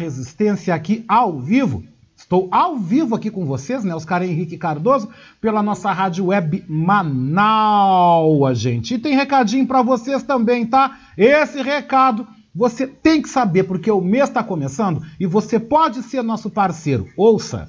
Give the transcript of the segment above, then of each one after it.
Resistência aqui ao vivo. Estou ao vivo aqui com vocês, né? Oscar Henrique Cardoso, pela nossa rádio web Manaus, gente. E tem recadinho para vocês também, tá? Esse recado você tem que saber, porque o mês está começando e você pode ser nosso parceiro. Ouça!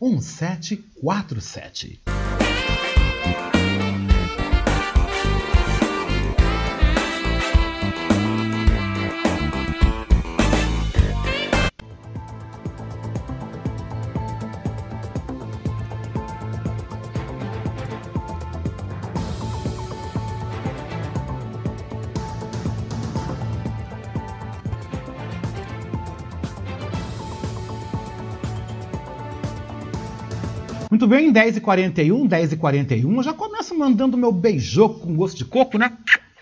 1747. Muito bem, 10h41, 10h41, eu já começo mandando meu beijoco com gosto de coco, né?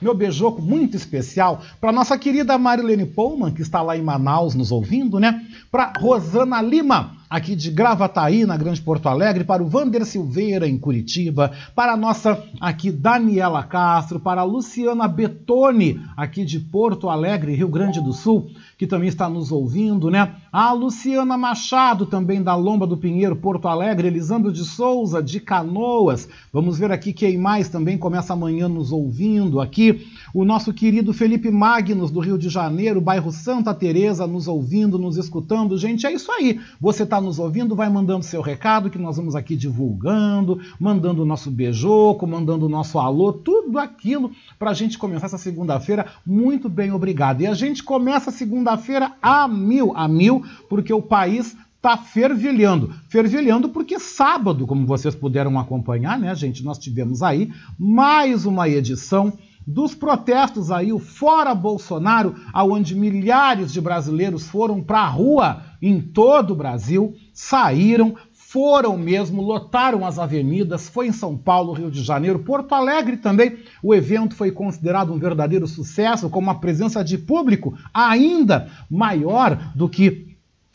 Meu beijoco muito especial para nossa querida Marilene Pullman, que está lá em Manaus nos ouvindo, né? Para Rosana Lima, aqui de Gravataí, na Grande Porto Alegre, para o Vander Silveira, em Curitiba, para a nossa aqui Daniela Castro, para a Luciana Betoni, aqui de Porto Alegre, Rio Grande do Sul, que também está nos ouvindo, né? A Luciana Machado, também da Lomba do Pinheiro, Porto Alegre, Elisandro de Souza, de Canoas. Vamos ver aqui quem mais também começa amanhã nos ouvindo aqui. O nosso querido Felipe Magnus, do Rio de Janeiro, bairro Santa Teresa, nos ouvindo, nos escutando. Gente, é isso aí. Você está nos ouvindo, vai mandando seu recado, que nós vamos aqui divulgando, mandando o nosso beijoco, mandando o nosso alô, tudo aquilo para a gente começar essa segunda-feira muito bem, obrigado. E a gente começa segunda-feira a mil, a mil, porque o país está fervilhando. Fervilhando porque sábado, como vocês puderam acompanhar, né, gente, nós tivemos aí mais uma edição dos protestos aí, o Fora Bolsonaro, aonde milhares de brasileiros foram para a rua em todo o Brasil, saíram, foram mesmo, lotaram as avenidas, foi em São Paulo, Rio de Janeiro, Porto Alegre também. O evento foi considerado um verdadeiro sucesso, com uma presença de público ainda maior do que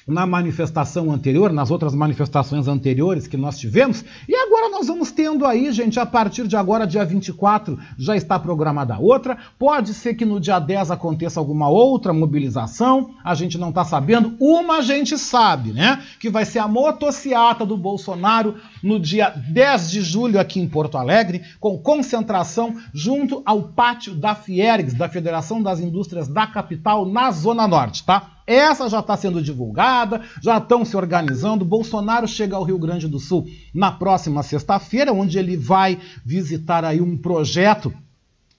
na manifestação anterior, nas outras manifestações anteriores que nós tivemos, e agora nós vamos tendo aí, gente, a partir de agora, dia 24, já está programada outra. Pode ser que no dia 10 aconteça alguma outra mobilização, a gente não está sabendo. Uma a gente sabe, né? Que vai ser a motociata do Bolsonaro no dia 10 de julho aqui em Porto Alegre, com concentração junto ao pátio da Fiergs, da Federação das Indústrias da Capital, na Zona Norte, tá? Essa já está sendo divulgada, já estão se organizando. Bolsonaro chega ao Rio Grande do Sul na próxima sexta-feira, onde ele vai visitar aí um projeto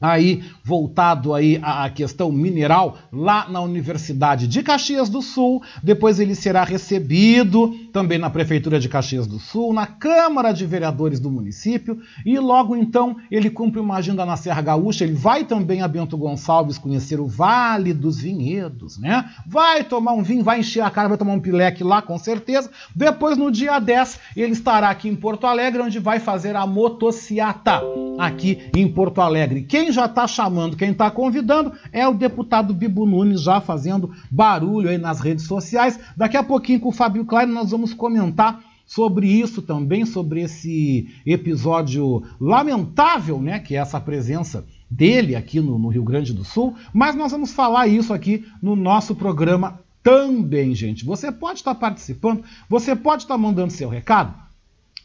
aí voltado aí à questão mineral lá na Universidade de Caxias do Sul. Depois ele será recebido também na Prefeitura de Caxias do Sul, na Câmara de Vereadores do município e logo então ele cumpre uma agenda na Serra Gaúcha. Ele vai também a Bento Gonçalves conhecer o Vale dos Vinhedos, né? Vai tomar um vinho, vai encher a cara, vai tomar um pileque lá com certeza. Depois no dia 10 ele estará aqui em Porto Alegre, onde vai fazer a motociata aqui em Porto Alegre. Quem já está chamando, quem está convidando é o deputado Bibo Nunes, já fazendo barulho aí nas redes sociais. Daqui a pouquinho com o Fábio Klein nós vamos comentar sobre isso também, sobre esse episódio lamentável, né, que é essa presença dele aqui no, no Rio Grande do Sul, mas nós vamos falar isso aqui no nosso programa também, gente. Você pode estar participando, você pode estar mandando seu recado.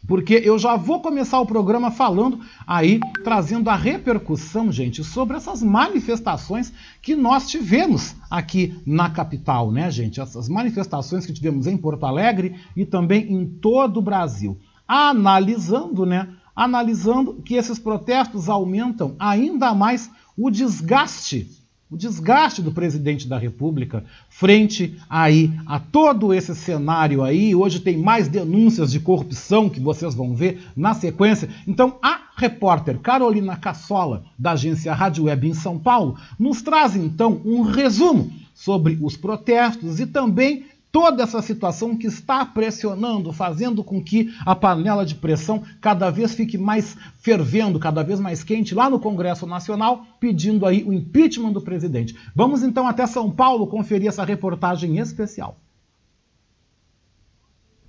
Porque eu já vou começar o programa falando aí, trazendo a repercussão, gente, sobre essas manifestações que nós tivemos aqui na capital, né, gente? Essas manifestações que tivemos em Porto Alegre e também em todo o Brasil. Analisando, né? Analisando que esses protestos aumentam ainda mais o desgaste o desgaste do presidente da República frente aí a todo esse cenário aí. Hoje tem mais denúncias de corrupção que vocês vão ver na sequência. Então, a repórter Carolina Cassola, da agência Rádio Web em São Paulo, nos traz então um resumo sobre os protestos e também toda essa situação que está pressionando, fazendo com que a panela de pressão cada vez fique mais fervendo, cada vez mais quente lá no Congresso Nacional, pedindo aí o impeachment do presidente. Vamos então até São Paulo conferir essa reportagem especial.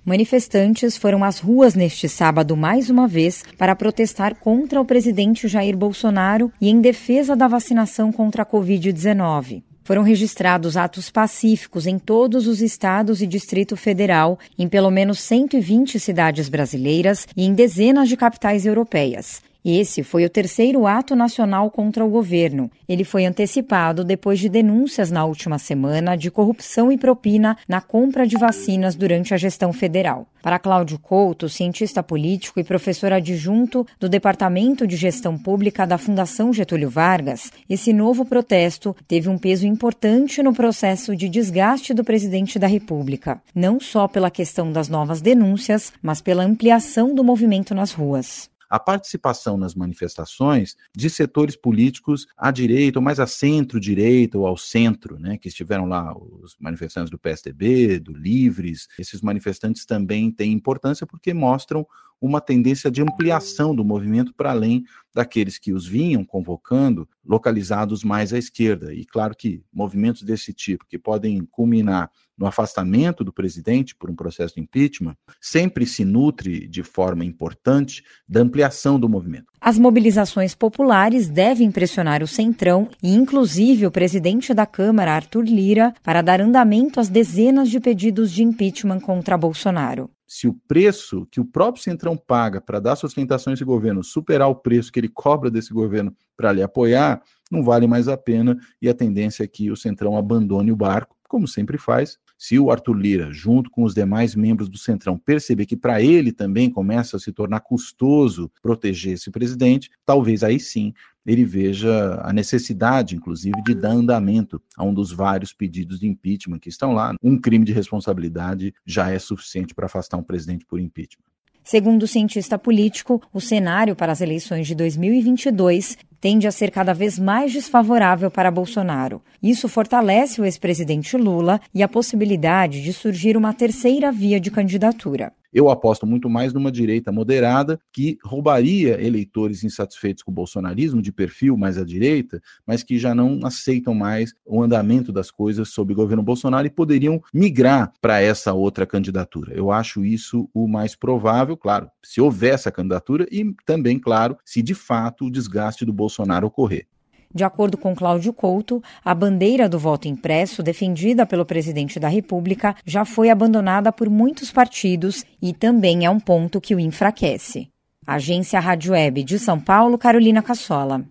Manifestantes foram às ruas neste sábado mais uma vez para protestar contra o presidente Jair Bolsonaro e em defesa da vacinação contra a Covid-19. Foram registrados atos pacíficos em todos os estados e Distrito Federal, em pelo menos 120 cidades brasileiras e em dezenas de capitais europeias. Esse foi o terceiro ato nacional contra o governo. Ele foi antecipado depois de denúncias na última semana de corrupção e propina na compra de vacinas durante a gestão federal. Para Cláudio Couto, cientista político e professor adjunto do Departamento de Gestão Pública da Fundação Getúlio Vargas, esse novo protesto teve um peso importante no processo de desgaste do presidente da República, não só pela questão das novas denúncias, mas pela ampliação do movimento nas ruas a participação nas manifestações de setores políticos à direita, ou mais à centro-direita, ou ao centro, né, que estiveram lá, os manifestantes do PSDB, do Livres. Esses manifestantes também têm importância porque mostram uma tendência de ampliação do movimento para além daqueles que os vinham convocando, localizados mais à esquerda. E claro que movimentos desse tipo, que podem culminar no afastamento do presidente por um processo de impeachment, sempre se nutre de forma importante da ampliação do movimento. As mobilizações populares devem pressionar o Centrão e, inclusive, o presidente da Câmara, Arthur Lira, para dar andamento às dezenas de pedidos de impeachment contra Bolsonaro se o preço que o próprio Centrão paga para dar sustentação a esse governo superar o preço que ele cobra desse governo para lhe apoiar, não vale mais a pena e a tendência é que o Centrão abandone o barco, como sempre faz. Se o Arthur Lira, junto com os demais membros do Centrão, perceber que para ele também começa a se tornar custoso proteger esse presidente, talvez aí sim ele veja a necessidade, inclusive, de dar andamento a um dos vários pedidos de impeachment que estão lá. Um crime de responsabilidade já é suficiente para afastar um presidente por impeachment. Segundo o cientista político, o cenário para as eleições de 2022 tende a ser cada vez mais desfavorável para Bolsonaro. Isso fortalece o ex-presidente Lula e a possibilidade de surgir uma terceira via de candidatura. Eu aposto muito mais numa direita moderada que roubaria eleitores insatisfeitos com o bolsonarismo, de perfil mais à direita, mas que já não aceitam mais o andamento das coisas sob o governo Bolsonaro e poderiam migrar para essa outra candidatura. Eu acho isso o mais provável, claro, se houver essa candidatura e também, claro, se de fato o desgaste do Bolsonaro ocorrer. De acordo com Cláudio Couto, a bandeira do voto impresso, defendida pelo presidente da República, já foi abandonada por muitos partidos e também é um ponto que o enfraquece. Agência Rádio Web de São Paulo, Carolina Cassola.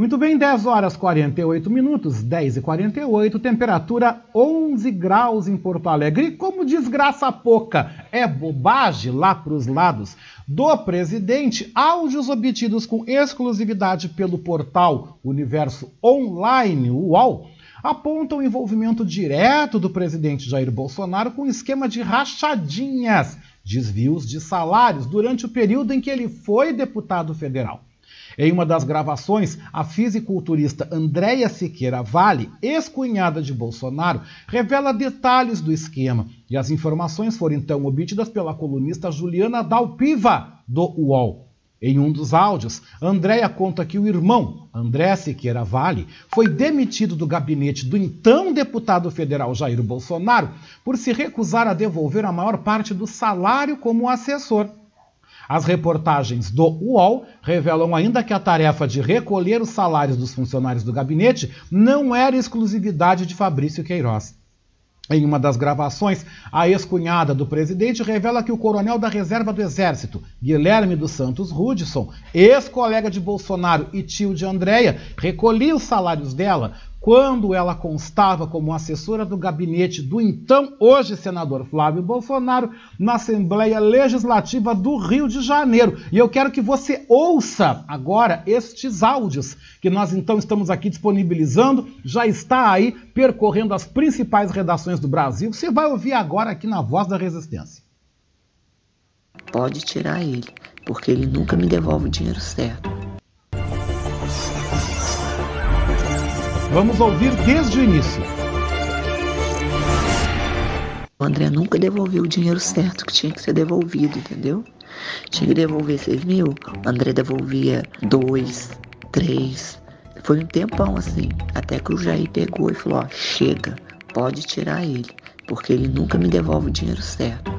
Muito bem, 10 horas 48 minutos, 10 e 48, temperatura 11 graus em Porto Alegre. E como desgraça pouca é bobagem lá para os lados do presidente, áudios obtidos com exclusividade pelo portal Universo Online, UOL, apontam o envolvimento direto do presidente Jair Bolsonaro com esquema de rachadinhas, desvios de salários durante o período em que ele foi deputado federal. Em uma das gravações, a fisiculturista Andréia Siqueira Vale, ex-cunhada de Bolsonaro, revela detalhes do esquema. E as informações foram então obtidas pela colunista Juliana Dalpiva, do UOL. Em um dos áudios, Andréia conta que o irmão, André Siqueira Vale, foi demitido do gabinete do então deputado federal Jair Bolsonaro por se recusar a devolver a maior parte do salário como assessor. As reportagens do UOL revelam ainda que a tarefa de recolher os salários dos funcionários do gabinete não era exclusividade de Fabrício Queiroz. Em uma das gravações, a ex-cunhada do presidente revela que o coronel da reserva do Exército, Guilherme dos Santos Rudson, ex-colega de Bolsonaro e tio de Andréia, recolhia os salários dela quando ela constava como assessora do gabinete do então hoje senador Flávio Bolsonaro na Assembleia Legislativa do Rio de Janeiro. E eu quero que você ouça agora estes áudios que nós então estamos aqui disponibilizando, já está aí percorrendo as principais redações do Brasil. Você vai ouvir agora aqui na Voz da Resistência. Pode tirar ele, porque ele nunca me devolve o dinheiro certo. Vamos ouvir desde o início. O André nunca devolveu o dinheiro certo que tinha que ser devolvido, entendeu? Tinha que devolver 6 mil, o André devolvia 2, 3. Foi um tempão assim, até que o Jair pegou e falou: ó, chega, pode tirar ele, porque ele nunca me devolve o dinheiro certo.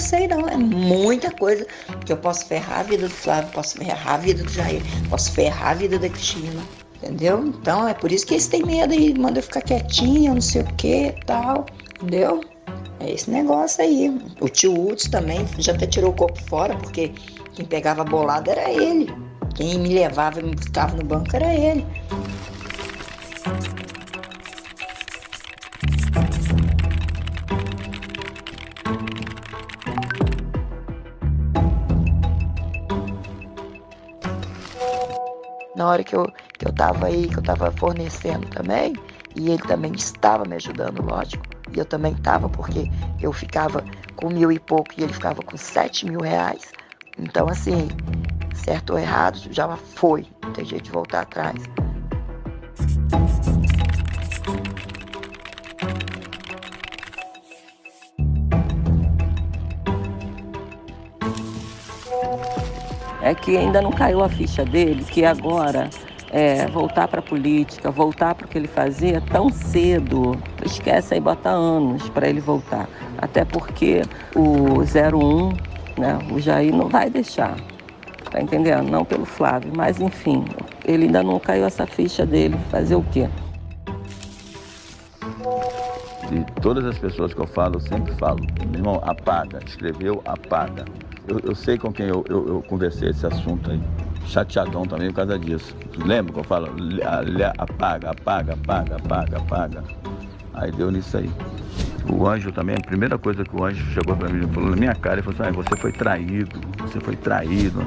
Eu sei, não. É muita coisa que eu posso ferrar a vida do Flávio, posso ferrar a vida do Jair, posso ferrar a vida da Cristina. Entendeu? Então é por isso que eles têm medo e mandam eu ficar quietinha, não sei o que tal. Entendeu? É esse negócio aí. O tio Hudson também já até tirou o corpo fora, porque quem pegava bolada era ele. Quem me levava e me buscava no banco era ele. Na hora que eu, que eu tava aí, que eu tava fornecendo também, e ele também estava me ajudando, lógico. E eu também estava, porque eu ficava com mil e pouco e ele ficava com sete mil reais. Então, assim, certo ou errado, já foi. Não tem jeito de voltar atrás. É que ainda não caiu a ficha dele, que agora é, voltar para a política, voltar para o que ele fazia tão cedo, esquece aí, bota anos para ele voltar. Até porque o 01, né, o Jair não vai deixar, tá entendendo? Não pelo Flávio, mas enfim, ele ainda não caiu essa ficha dele, fazer o quê? E todas as pessoas que eu falo, eu sempre falo, meu irmão, apaga, escreveu, apaga. Eu, eu sei com quem eu, eu, eu, conversei esse assunto aí. Chateadão também por causa disso. Lembra que eu falo? Apaga, apaga, apaga, apaga, apaga. Aí deu nisso aí. O anjo também, a primeira coisa que o anjo chegou para mim falou na minha cara, ele falou assim, ah, você foi traído, você foi traído.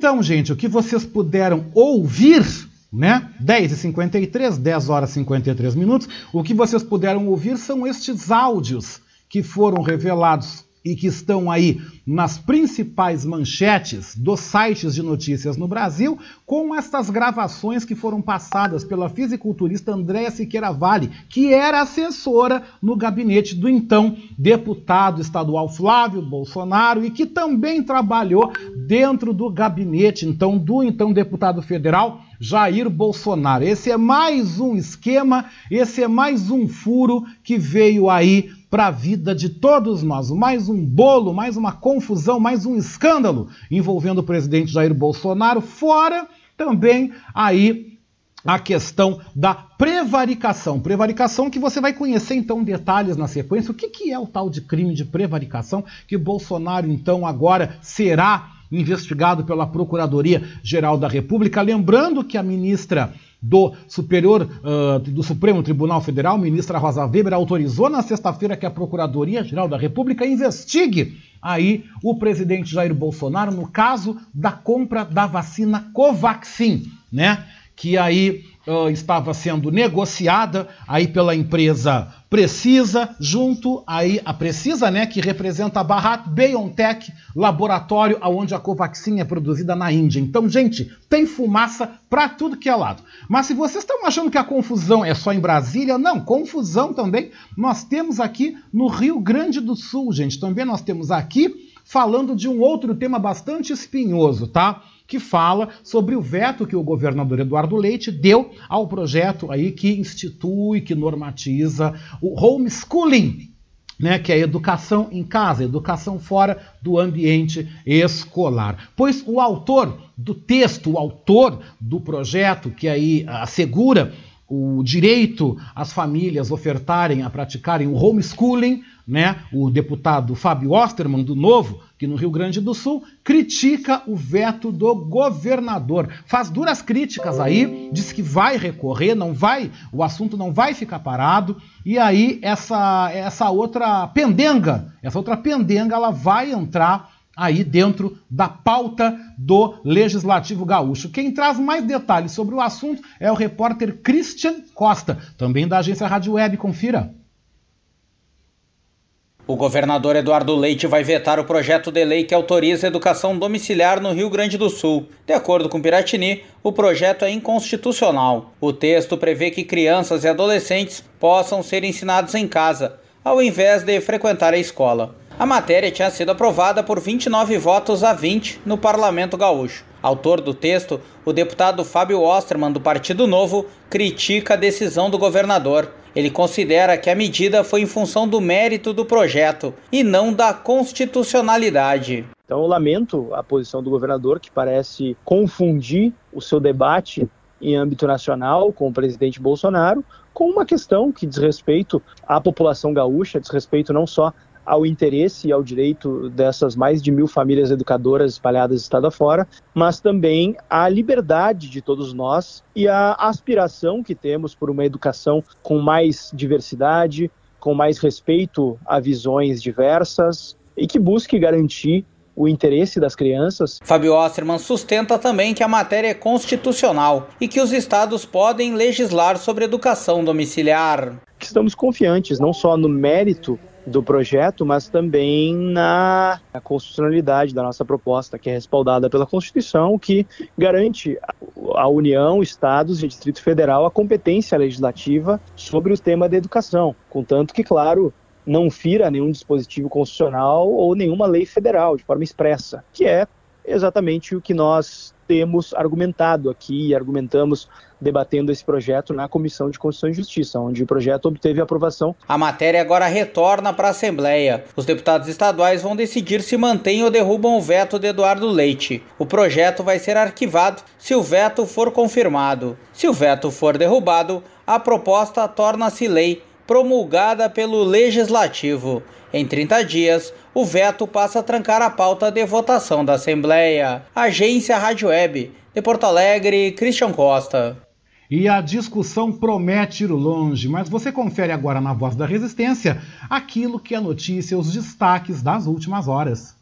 Então, gente, o que vocês puderam ouvir, né? 10h53, 10 horas e 53 minutos, o que vocês puderam ouvir são estes áudios que foram revelados e que estão aí nas principais manchetes dos sites de notícias no Brasil, com estas gravações que foram passadas pela fisiculturista Andréa Siqueira Vale, que era assessora no gabinete do então deputado estadual Flávio Bolsonaro e que também trabalhou dentro do gabinete então do então deputado federal Jair Bolsonaro. Esse é mais um esquema, esse é mais um furo que veio aí para a vida de todos nós. Mais um bolo, mais uma confusão, mais um escândalo envolvendo o presidente Jair Bolsonaro, fora também aí a questão da prevaricação. Prevaricação que você vai conhecer então detalhes na sequência. O que, que é o tal de crime de prevaricação que Bolsonaro então agora será investigado pela Procuradoria Geral da República. Lembrando que a ministra do Superior uh, do Supremo Tribunal Federal, ministra Rosa Weber, autorizou na sexta-feira que a Procuradoria-Geral da República investigue aí o presidente Jair Bolsonaro no caso da compra da vacina Covaxin, né? Que aí uh, estava sendo negociada aí pela empresa Precisa, junto aí a Precisa, né, que representa a Bharat BioNTech, laboratório onde a Covaxin é produzida na Índia. Então, gente, tem fumaça para tudo que é lado. Mas se vocês estão achando que a confusão é só em Brasília, não, confusão também nós temos aqui no Rio Grande do Sul, gente. Também nós temos aqui falando de um outro tema bastante espinhoso, tá? Que fala sobre o veto que o governador Eduardo Leite deu ao projeto aí que institui, que normatiza o homeschooling, né, que é a educação em casa, educação fora do ambiente escolar. Pois o autor do texto, o autor do projeto que aí assegura o direito às famílias ofertarem a praticarem o homeschooling, né? O deputado Fábio Osterman do Novo, que no Rio Grande do Sul critica o veto do governador. Faz duras críticas aí, diz que vai recorrer, não vai, o assunto não vai ficar parado, e aí essa essa outra pendenga, essa outra pendenga ela vai entrar aí dentro da pauta do Legislativo Gaúcho. Quem traz mais detalhes sobre o assunto é o repórter Christian Costa, também da agência Rádio Web. Confira. O governador Eduardo Leite vai vetar o projeto de lei que autoriza a educação domiciliar no Rio Grande do Sul. De acordo com Piratini, o projeto é inconstitucional. O texto prevê que crianças e adolescentes possam ser ensinados em casa, ao invés de frequentar a escola. A matéria tinha sido aprovada por 29 votos a 20 no Parlamento Gaúcho. Autor do texto, o deputado Fábio Osterman, do Partido Novo, critica a decisão do governador. Ele considera que a medida foi em função do mérito do projeto e não da constitucionalidade. Então, eu lamento a posição do governador, que parece confundir o seu debate em âmbito nacional com o presidente Bolsonaro com uma questão que diz respeito à população gaúcha, diz respeito não só ao interesse e ao direito dessas mais de mil famílias educadoras espalhadas estado afora, mas também à liberdade de todos nós e à aspiração que temos por uma educação com mais diversidade, com mais respeito a visões diversas e que busque garantir o interesse das crianças. Fábio Osterman sustenta também que a matéria é constitucional e que os estados podem legislar sobre educação domiciliar. Estamos confiantes não só no mérito do projeto, mas também na constitucionalidade da nossa proposta, que é respaldada pela Constituição, que garante à União, Estados e Distrito Federal a competência legislativa sobre o tema da educação, contanto que, claro, não fira nenhum dispositivo constitucional ou nenhuma lei federal de forma expressa, que é exatamente o que nós temos argumentado aqui e argumentamos debatendo esse projeto na Comissão de Constituição e Justiça, onde o projeto obteve aprovação. A matéria agora retorna para a Assembleia. Os deputados estaduais vão decidir se mantêm ou derrubam o veto de Eduardo Leite. O projeto vai ser arquivado se o veto for confirmado. Se o veto for derrubado, a proposta torna-se lei promulgada pelo Legislativo. Em 30 dias, o veto passa a trancar a pauta de votação da Assembleia. Agência Rádio Web, de Porto Alegre, Christian Costa. E a discussão promete ir longe, mas você confere agora na Voz da Resistência aquilo que é notícia, os destaques das últimas horas.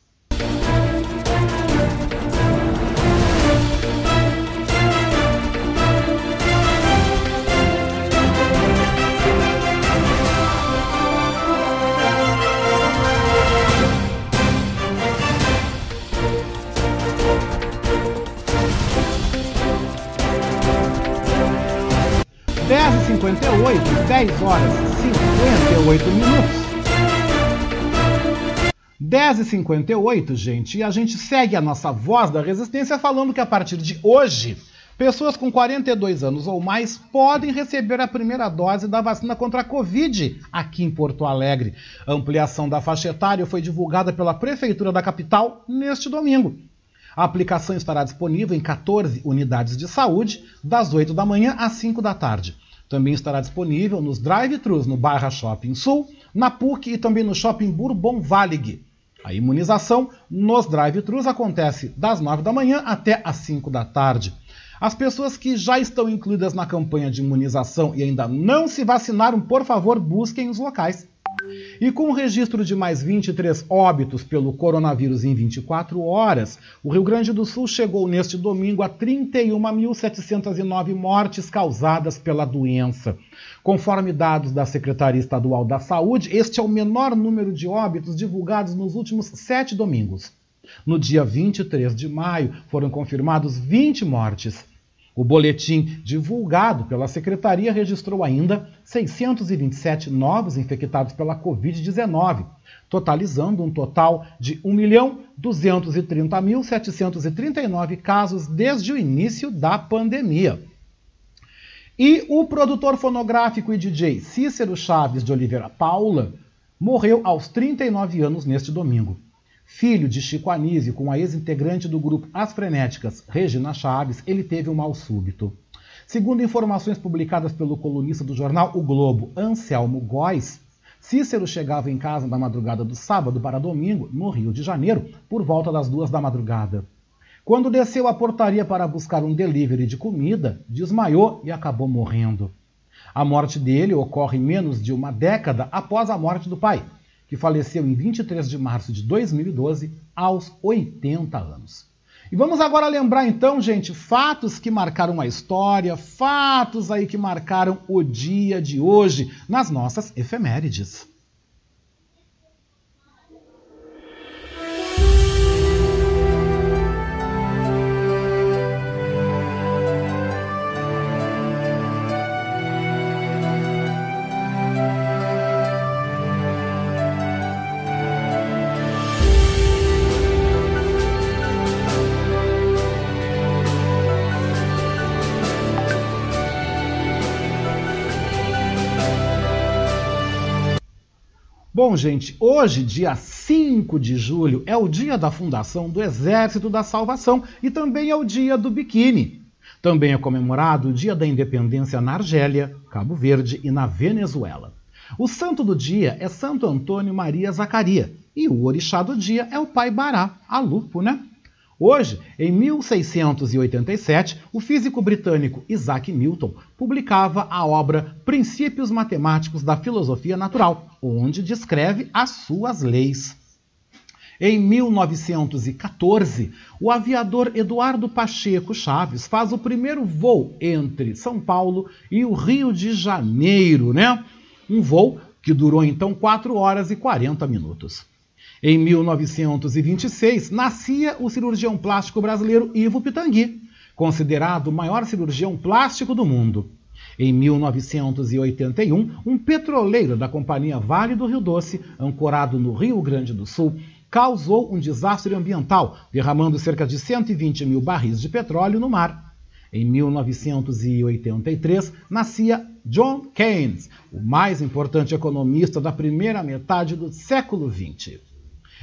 58, 10 horas e 58 minutos. 10 e 58, gente, e a gente segue a nossa voz da resistência falando que a partir de hoje, pessoas com 42 anos ou mais podem receber a primeira dose da vacina contra a Covid aqui em Porto Alegre. A ampliação da faixa etária foi divulgada pela Prefeitura da capital neste domingo. A aplicação estará disponível em 14 unidades de saúde, das 8 da manhã às 5 da tarde. Também estará disponível nos drive-thrus no Barra Shopping Sul, na PUC e também no Shopping Bourbon Valig. A imunização nos drive-thrus acontece das 9 da manhã até as 5 da tarde. As pessoas que já estão incluídas na campanha de imunização e ainda não se vacinaram, por favor, busquem os locais. E com o registro de mais 23 óbitos pelo coronavírus em 24 horas, o Rio Grande do Sul chegou neste domingo a 31.709 mortes causadas pela doença. Conforme dados da Secretaria Estadual da Saúde, este é o menor número de óbitos divulgados nos últimos sete domingos. No dia 23 de maio, foram confirmados 20 mortes. O boletim divulgado pela secretaria registrou ainda 627 novos infectados pela Covid-19, totalizando um total de 1.230.739 casos desde o início da pandemia. E o produtor fonográfico e DJ Cícero Chaves de Oliveira Paula morreu aos 39 anos neste domingo. Filho de Chico Anísio com a ex-integrante do grupo As Frenéticas, Regina Chaves, ele teve um mal súbito. Segundo informações publicadas pelo colunista do jornal O Globo, Anselmo Góes, Cícero chegava em casa na madrugada do sábado para domingo, no Rio de Janeiro, por volta das duas da madrugada. Quando desceu a portaria para buscar um delivery de comida, desmaiou e acabou morrendo. A morte dele ocorre menos de uma década após a morte do pai, que faleceu em 23 de março de 2012, aos 80 anos. E vamos agora lembrar então, gente, fatos que marcaram a história, fatos aí que marcaram o dia de hoje nas nossas efemérides. Bom, gente, hoje, dia 5 de julho, é o dia da fundação do Exército da Salvação e também é o dia do biquíni. Também é comemorado o dia da independência na Argélia, Cabo Verde e na Venezuela. O santo do dia é Santo Antônio Maria Zacaria e o orixá do dia é o Pai Bará, a lupo, né? Hoje, em 1687, o físico britânico Isaac Newton publicava a obra Princípios Matemáticos da Filosofia Natural, onde descreve as suas leis. Em 1914, o aviador Eduardo Pacheco Chaves faz o primeiro voo entre São Paulo e o Rio de Janeiro, né? Um voo que durou então 4 horas e 40 minutos. Em 1926, nascia o cirurgião plástico brasileiro Ivo Pitangui, considerado o maior cirurgião plástico do mundo. Em 1981, um petroleiro da companhia Vale do Rio Doce, ancorado no Rio Grande do Sul, causou um desastre ambiental, derramando cerca de 120 mil barris de petróleo no mar. Em 1983, nascia John Keynes, o mais importante economista da primeira metade do século XX.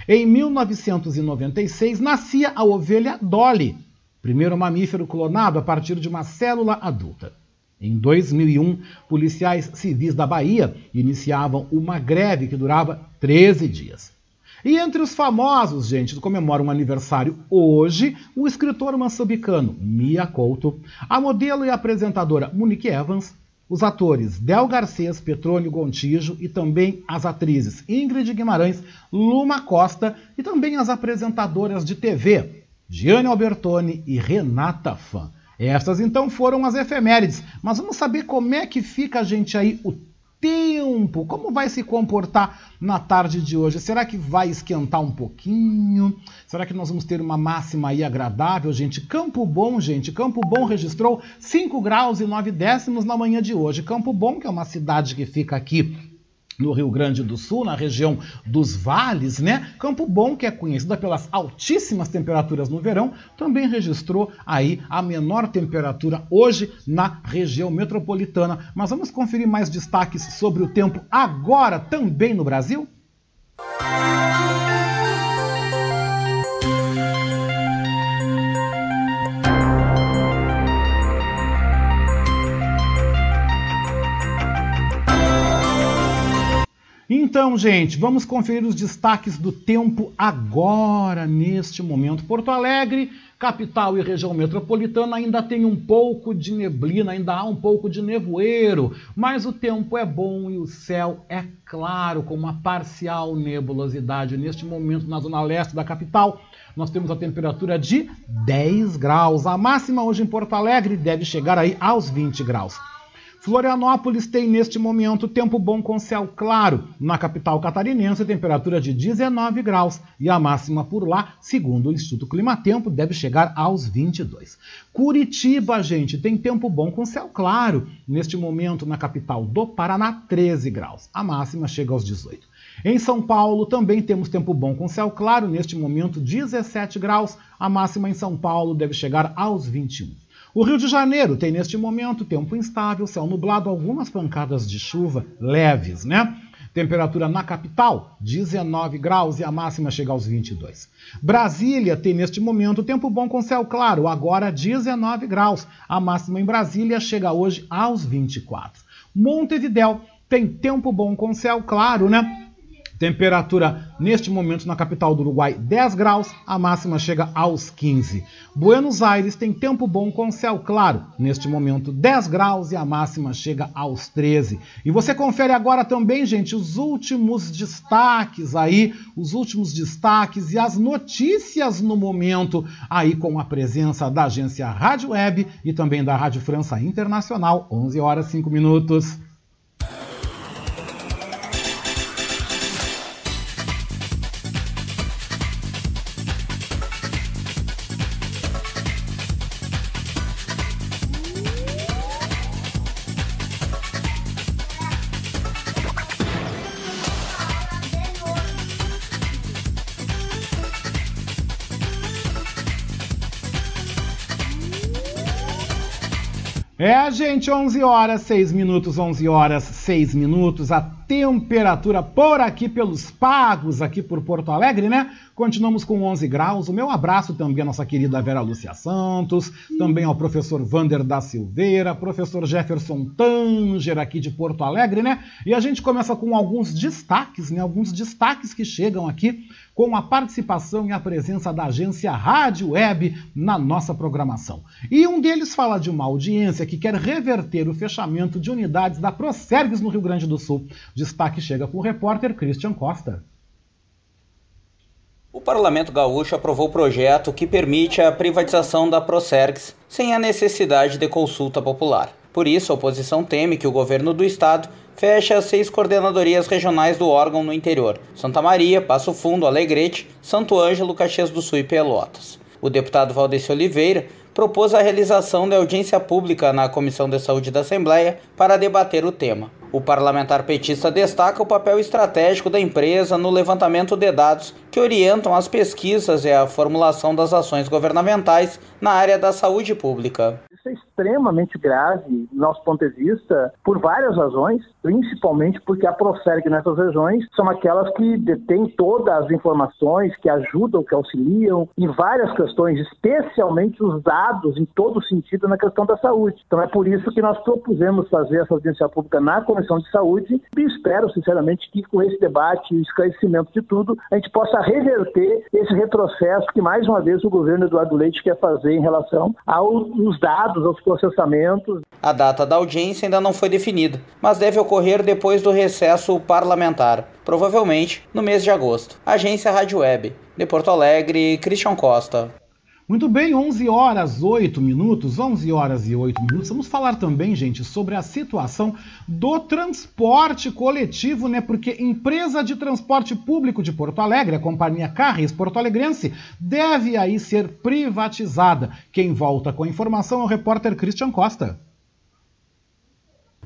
Em 1996 nascia a ovelha Dolly, primeiro mamífero clonado a partir de uma célula adulta. Em 2001, policiais civis da Bahia iniciavam uma greve que durava 13 dias. E entre os famosos, gente, que comemoram um aniversário hoje, o escritor maçambicano Mia Couto, a modelo e apresentadora Monique Evans, os atores Del Garcês, Petrônio Gontijo e também as atrizes Ingrid Guimarães, Luma Costa e também as apresentadoras de TV Gianni Albertoni e Renata Fã. Estas então foram as efemérides, mas vamos saber como é que fica a gente aí o tempo, como vai se comportar na tarde de hoje? Será que vai esquentar um pouquinho? Será que nós vamos ter uma máxima aí agradável, gente? Campo Bom, gente, Campo Bom registrou 5 graus e 9 décimos na manhã de hoje. Campo Bom, que é uma cidade que fica aqui no Rio Grande do Sul, na região dos vales, né? Campo Bom, que é conhecida pelas altíssimas temperaturas no verão, também registrou aí a menor temperatura hoje na região metropolitana. Mas vamos conferir mais destaques sobre o tempo agora também no Brasil? Música Então, gente, vamos conferir os destaques do tempo agora, neste momento. Porto Alegre, capital e região metropolitana, ainda tem um pouco de neblina, ainda há um pouco de nevoeiro, mas o tempo é bom e o céu é claro, com uma parcial nebulosidade. Neste momento, na zona leste da capital, nós temos a temperatura de 10 graus. A máxima hoje em Porto Alegre deve chegar aí aos 20 graus. Florianópolis tem neste momento tempo bom com céu claro. Na capital catarinense, temperatura de 19 graus e a máxima por lá, segundo o Instituto Climatempo, deve chegar aos 22. Curitiba, gente, tem tempo bom com céu claro. Neste momento, na capital do Paraná, 13 graus. A máxima chega aos 18. Em São Paulo também temos tempo bom com céu claro, neste momento 17 graus. A máxima em São Paulo deve chegar aos 21. O Rio de Janeiro tem neste momento tempo instável, céu nublado, algumas pancadas de chuva leves, né? Temperatura na capital, 19 graus e a máxima chega aos 22. Brasília tem neste momento tempo bom com céu claro, agora 19 graus. A máxima em Brasília chega hoje aos 24. Montevidéu tem tempo bom com céu claro, né? Temperatura neste momento na capital do Uruguai 10 graus, a máxima chega aos 15. Buenos Aires tem tempo bom com céu claro, neste momento 10 graus e a máxima chega aos 13. E você confere agora também, gente, os últimos destaques aí, os últimos destaques e as notícias no momento aí com a presença da agência Rádio Web e também da Rádio França Internacional, 11 horas 5 minutos. Gente, 11 horas, 6 minutos, 11 horas, 6 minutos. A temperatura por aqui, pelos pagos, aqui por Porto Alegre, né? Continuamos com 11 graus. O meu abraço também à nossa querida Vera Lúcia Santos, também ao professor Vander da Silveira, professor Jefferson Tanger, aqui de Porto Alegre, né? E a gente começa com alguns destaques, né? Alguns destaques que chegam aqui com a participação e a presença da agência Rádio Web na nossa programação. E um deles fala de uma audiência que quer reverter o fechamento de unidades da Procergs no Rio Grande do Sul. Destaque chega com o repórter Christian Costa. O Parlamento Gaúcho aprovou o projeto que permite a privatização da Procergs sem a necessidade de consulta popular. Por isso, a oposição teme que o governo do estado feche as seis coordenadorias regionais do órgão no interior: Santa Maria, Passo Fundo, Alegrete, Santo Ângelo, Caxias do Sul e Pelotas. O deputado Valdeci Oliveira propôs a realização de audiência pública na Comissão de Saúde da Assembleia para debater o tema. O parlamentar petista destaca o papel estratégico da empresa no levantamento de dados que orientam as pesquisas e a formulação das ações governamentais na área da saúde pública. Isso é extremamente grave, do nosso ponto de vista, por várias razões, principalmente porque a Procerg nessas regiões são aquelas que detêm todas as informações, que ajudam, que auxiliam em várias questões, especialmente os dados em todo sentido na questão da saúde. Então é por isso que nós propusemos fazer essa audiência pública na Comissão de Saúde e espero, sinceramente, que com esse debate e esclarecimento de tudo, a gente possa reverter esse retrocesso que, mais uma vez, o governo Eduardo Leite quer fazer em relação aos dados, aos processamentos. A data da audiência ainda não foi definida, mas deve ocorrer depois do recesso parlamentar, provavelmente no mês de agosto. Agência Rádio Web, de Porto Alegre, Christian Costa. Muito bem, 11 horas 8 minutos, 11 horas e 8 minutos. Vamos falar também, gente, sobre a situação do transporte coletivo, né? Porque empresa de transporte público de Porto Alegre, a companhia Carris Porto Alegrense, deve aí ser privatizada. Quem volta com a informação é o repórter Christian Costa.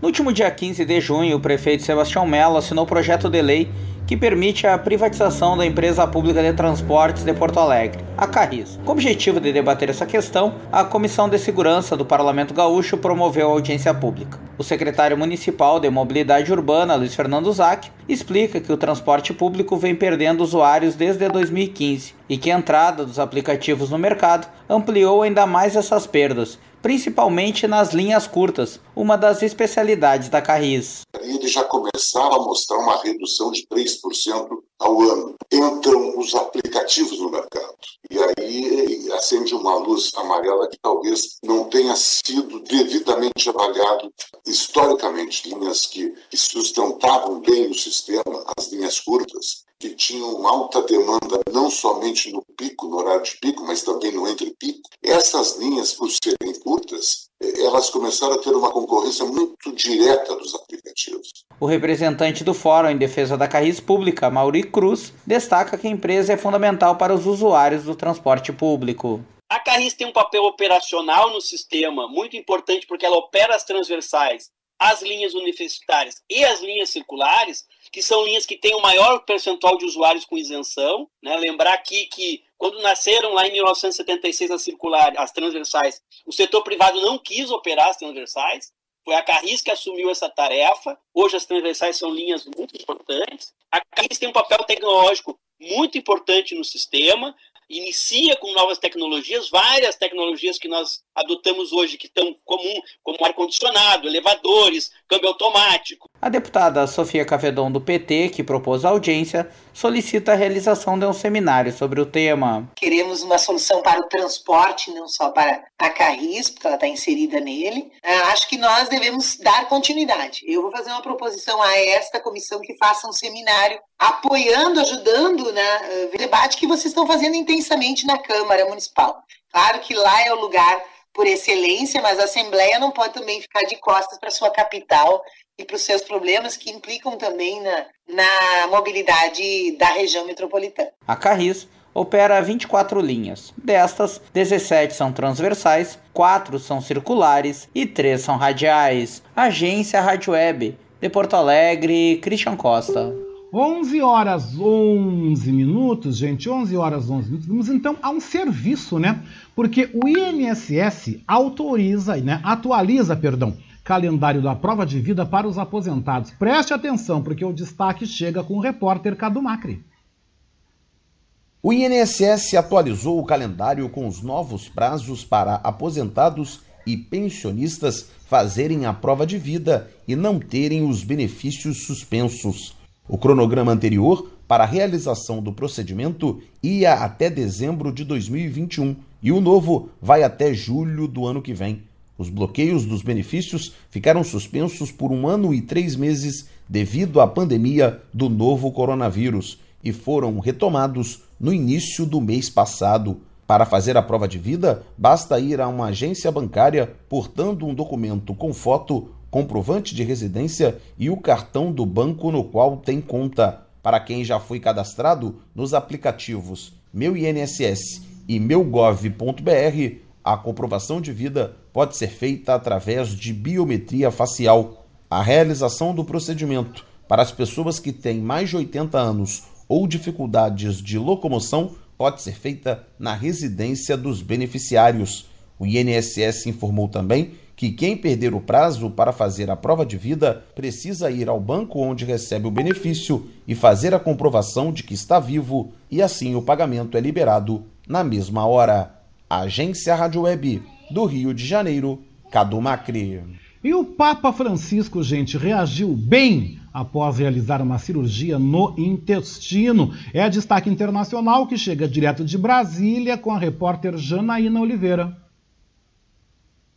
No último dia 15 de junho, o prefeito Sebastião Mello assinou o projeto de lei que permite a privatização da empresa pública de transportes de Porto Alegre, a Carris. Com o objetivo de debater essa questão, a Comissão de Segurança do Parlamento Gaúcho promoveu a audiência pública. O secretário municipal de Mobilidade Urbana, Luiz Fernando Zac, explica que o transporte público vem perdendo usuários desde 2015 e que a entrada dos aplicativos no mercado ampliou ainda mais essas perdas, principalmente nas linhas curtas, uma das especialidades da Carris. Ele já começava a mostrar uma redução de 3% ao ano. Entram os aplicativos no mercado. E aí acende uma luz amarela que talvez não tenha sido devidamente avaliado historicamente. Linhas que, que sustentavam bem o sistema, as linhas curtas, que tinham alta demanda não somente no pico, no horário de pico, mas também no entre-pico. Essas linhas, por serem curtas, elas começaram a ter uma concorrência muito direta dos aplicativos. O representante do Fórum em Defesa da Carris Pública, Mauri Cruz, destaca que a empresa é fundamental para os usuários do transporte público. A Carris tem um papel operacional no sistema muito importante porque ela opera as transversais, as linhas universitárias e as linhas circulares, que são linhas que têm o maior percentual de usuários com isenção. Né? Lembrar aqui que quando nasceram lá em 1976 as circulares, as transversais, o setor privado não quis operar as transversais. Foi a Carris que assumiu essa tarefa. Hoje as transversais são linhas muito importantes. A Carris tem um papel tecnológico muito importante no sistema inicia com novas tecnologias, várias tecnologias que nós adotamos hoje que estão comum, como ar-condicionado, elevadores, câmbio automático. A deputada Sofia Cavedon do PT, que propôs a audiência, solicita a realização de um seminário sobre o tema. Queremos uma solução para o transporte, não só para a Carris, porque ela está inserida nele. Ah, acho que nós devemos dar continuidade. Eu vou fazer uma proposição a esta comissão que faça um seminário apoiando, ajudando né, o debate que vocês estão fazendo intensamente na Câmara Municipal. Claro que lá é o lugar por excelência, mas a Assembleia não pode também ficar de costas para sua capital e para os seus problemas que implicam também na, na mobilidade da região metropolitana. A Carris opera 24 linhas. Destas, 17 são transversais, 4 são circulares e 3 são radiais. Agência Rádio Web, de Porto Alegre, Christian Costa. 11 horas 11 minutos, gente, 11 horas 11 minutos. Vamos então a um serviço, né? Porque o INSS autoriza, né, atualiza, perdão, calendário da prova de vida para os aposentados. Preste atenção, porque o destaque chega com o repórter Cadu Macri. O INSS atualizou o calendário com os novos prazos para aposentados e pensionistas fazerem a prova de vida e não terem os benefícios suspensos. O cronograma anterior para a realização do procedimento ia até dezembro de 2021 e o novo vai até julho do ano que vem. Os bloqueios dos benefícios ficaram suspensos por um ano e três meses devido à pandemia do novo coronavírus e foram retomados no início do mês passado. Para fazer a prova de vida, basta ir a uma agência bancária portando um documento com foto comprovante de residência e o cartão do banco no qual tem conta. Para quem já foi cadastrado nos aplicativos Meu INSS e meugov.br, a comprovação de vida pode ser feita através de biometria facial. A realização do procedimento para as pessoas que têm mais de 80 anos ou dificuldades de locomoção pode ser feita na residência dos beneficiários. O INSS informou também que quem perder o prazo para fazer a prova de vida precisa ir ao banco onde recebe o benefício e fazer a comprovação de que está vivo e assim o pagamento é liberado na mesma hora. Agência Rádio Web do Rio de Janeiro, Cadu Macri. E o Papa Francisco, gente, reagiu bem após realizar uma cirurgia no intestino. É destaque internacional que chega direto de Brasília com a repórter Janaína Oliveira.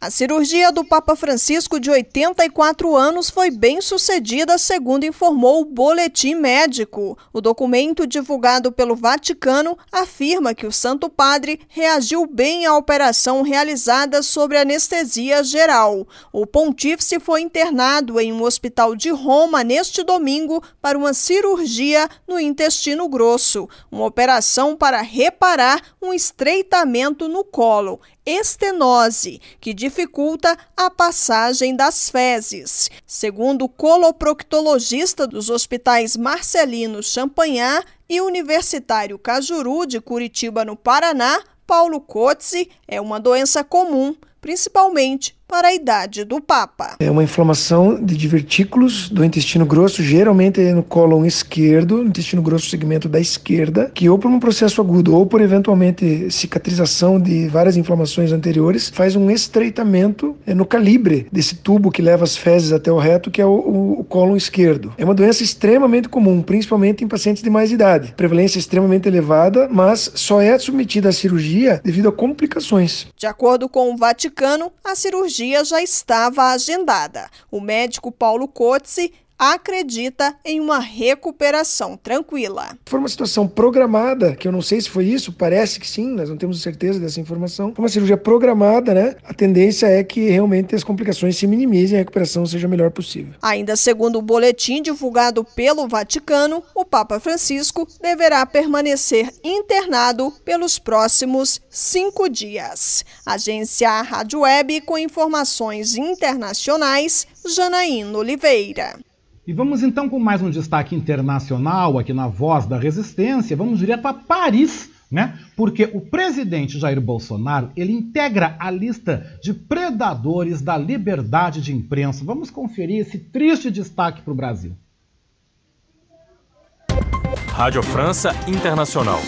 A cirurgia do Papa Francisco, de 84 anos, foi bem sucedida, segundo informou o Boletim Médico. O documento divulgado pelo Vaticano afirma que o Santo Padre reagiu bem à operação realizada sobre anestesia geral. O pontífice foi internado em um hospital de Roma neste domingo para uma cirurgia no intestino grosso, uma operação para reparar um estreitamento no colo estenose, que dificulta a passagem das fezes. Segundo o coloproctologista dos hospitais Marcelino Champagnat e Universitário Cajuru de Curitiba, no Paraná, Paulo Cotze, é uma doença comum, principalmente para a idade do Papa. É uma inflamação de divertículos do intestino grosso, geralmente no cólon esquerdo, no intestino grosso segmento da esquerda, que ou por um processo agudo ou por eventualmente cicatrização de várias inflamações anteriores, faz um estreitamento é, no calibre desse tubo que leva as fezes até o reto, que é o, o, o cólon esquerdo. É uma doença extremamente comum, principalmente em pacientes de mais idade. Prevalência extremamente elevada, mas só é submetida à cirurgia devido a complicações. De acordo com o Vaticano, a cirurgia já estava agendada. O médico Paulo Cozzi acredita em uma recuperação tranquila. Foi uma situação programada, que eu não sei se foi isso, parece que sim, nós não temos certeza dessa informação. Foi uma cirurgia programada, né? A tendência é que realmente as complicações se minimizem e a recuperação seja a melhor possível. Ainda segundo o boletim divulgado pelo Vaticano, o Papa Francisco deverá permanecer internado pelos próximos cinco dias. Agência Rádio Web com informações internacionais, Janaína Oliveira. E vamos então com mais um destaque internacional aqui na Voz da Resistência. Vamos direto a Paris, né? Porque o presidente Jair Bolsonaro, ele integra a lista de predadores da liberdade de imprensa. Vamos conferir esse triste destaque para o Brasil. Rádio França Internacional.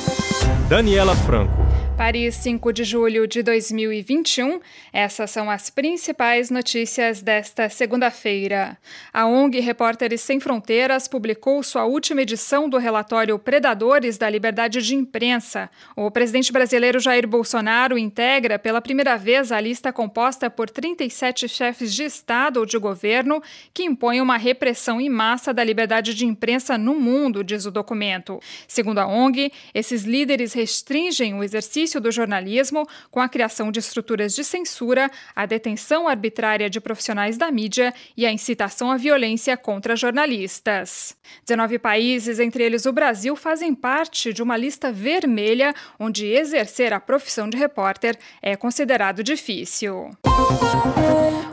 Daniela Franco. Paris, 5 de julho de 2021. Essas são as principais notícias desta segunda-feira. A ONG Repórteres Sem Fronteiras publicou sua última edição do relatório Predadores da Liberdade de Imprensa. O presidente brasileiro Jair Bolsonaro integra pela primeira vez a lista composta por 37 chefes de Estado ou de governo que impõem uma repressão em massa da liberdade de imprensa no mundo, diz o documento. Segundo a ONG, esses líderes restringem o exercício do jornalismo, com a criação de estruturas de censura, a detenção arbitrária de profissionais da mídia e a incitação à violência contra jornalistas. 19 países, entre eles o Brasil, fazem parte de uma lista vermelha onde exercer a profissão de repórter é considerado difícil.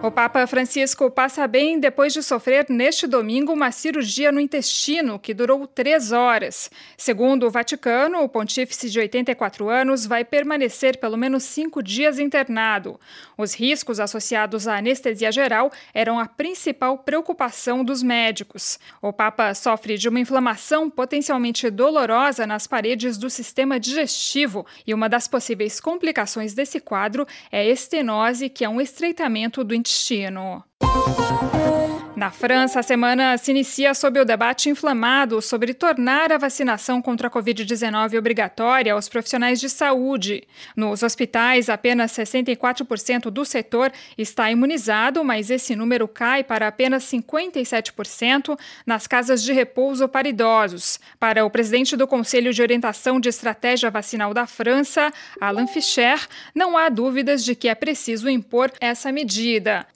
O Papa Francisco passa bem depois de sofrer neste domingo uma cirurgia no intestino que durou três horas. Segundo o Vaticano, o pontífice de 84 anos vai permanecer pelo menos cinco dias internado. Os riscos associados à anestesia geral eram a principal preocupação dos médicos. O Papa sofre de uma inflamação potencialmente dolorosa nas paredes do sistema digestivo e uma das possíveis complicações desse quadro é a estenose, que é um estreitamento do intestino. Na França, a semana se inicia sob o debate inflamado sobre tornar a vacinação contra a Covid-19 obrigatória aos profissionais de saúde. Nos hospitais, apenas 64% do setor está imunizado, mas esse número cai para apenas 57% nas casas de repouso para idosos. Para o presidente do Conselho de Orientação de Estratégia Vacinal da França, Alain Fischer, não há dúvidas de que é preciso impor essa medida.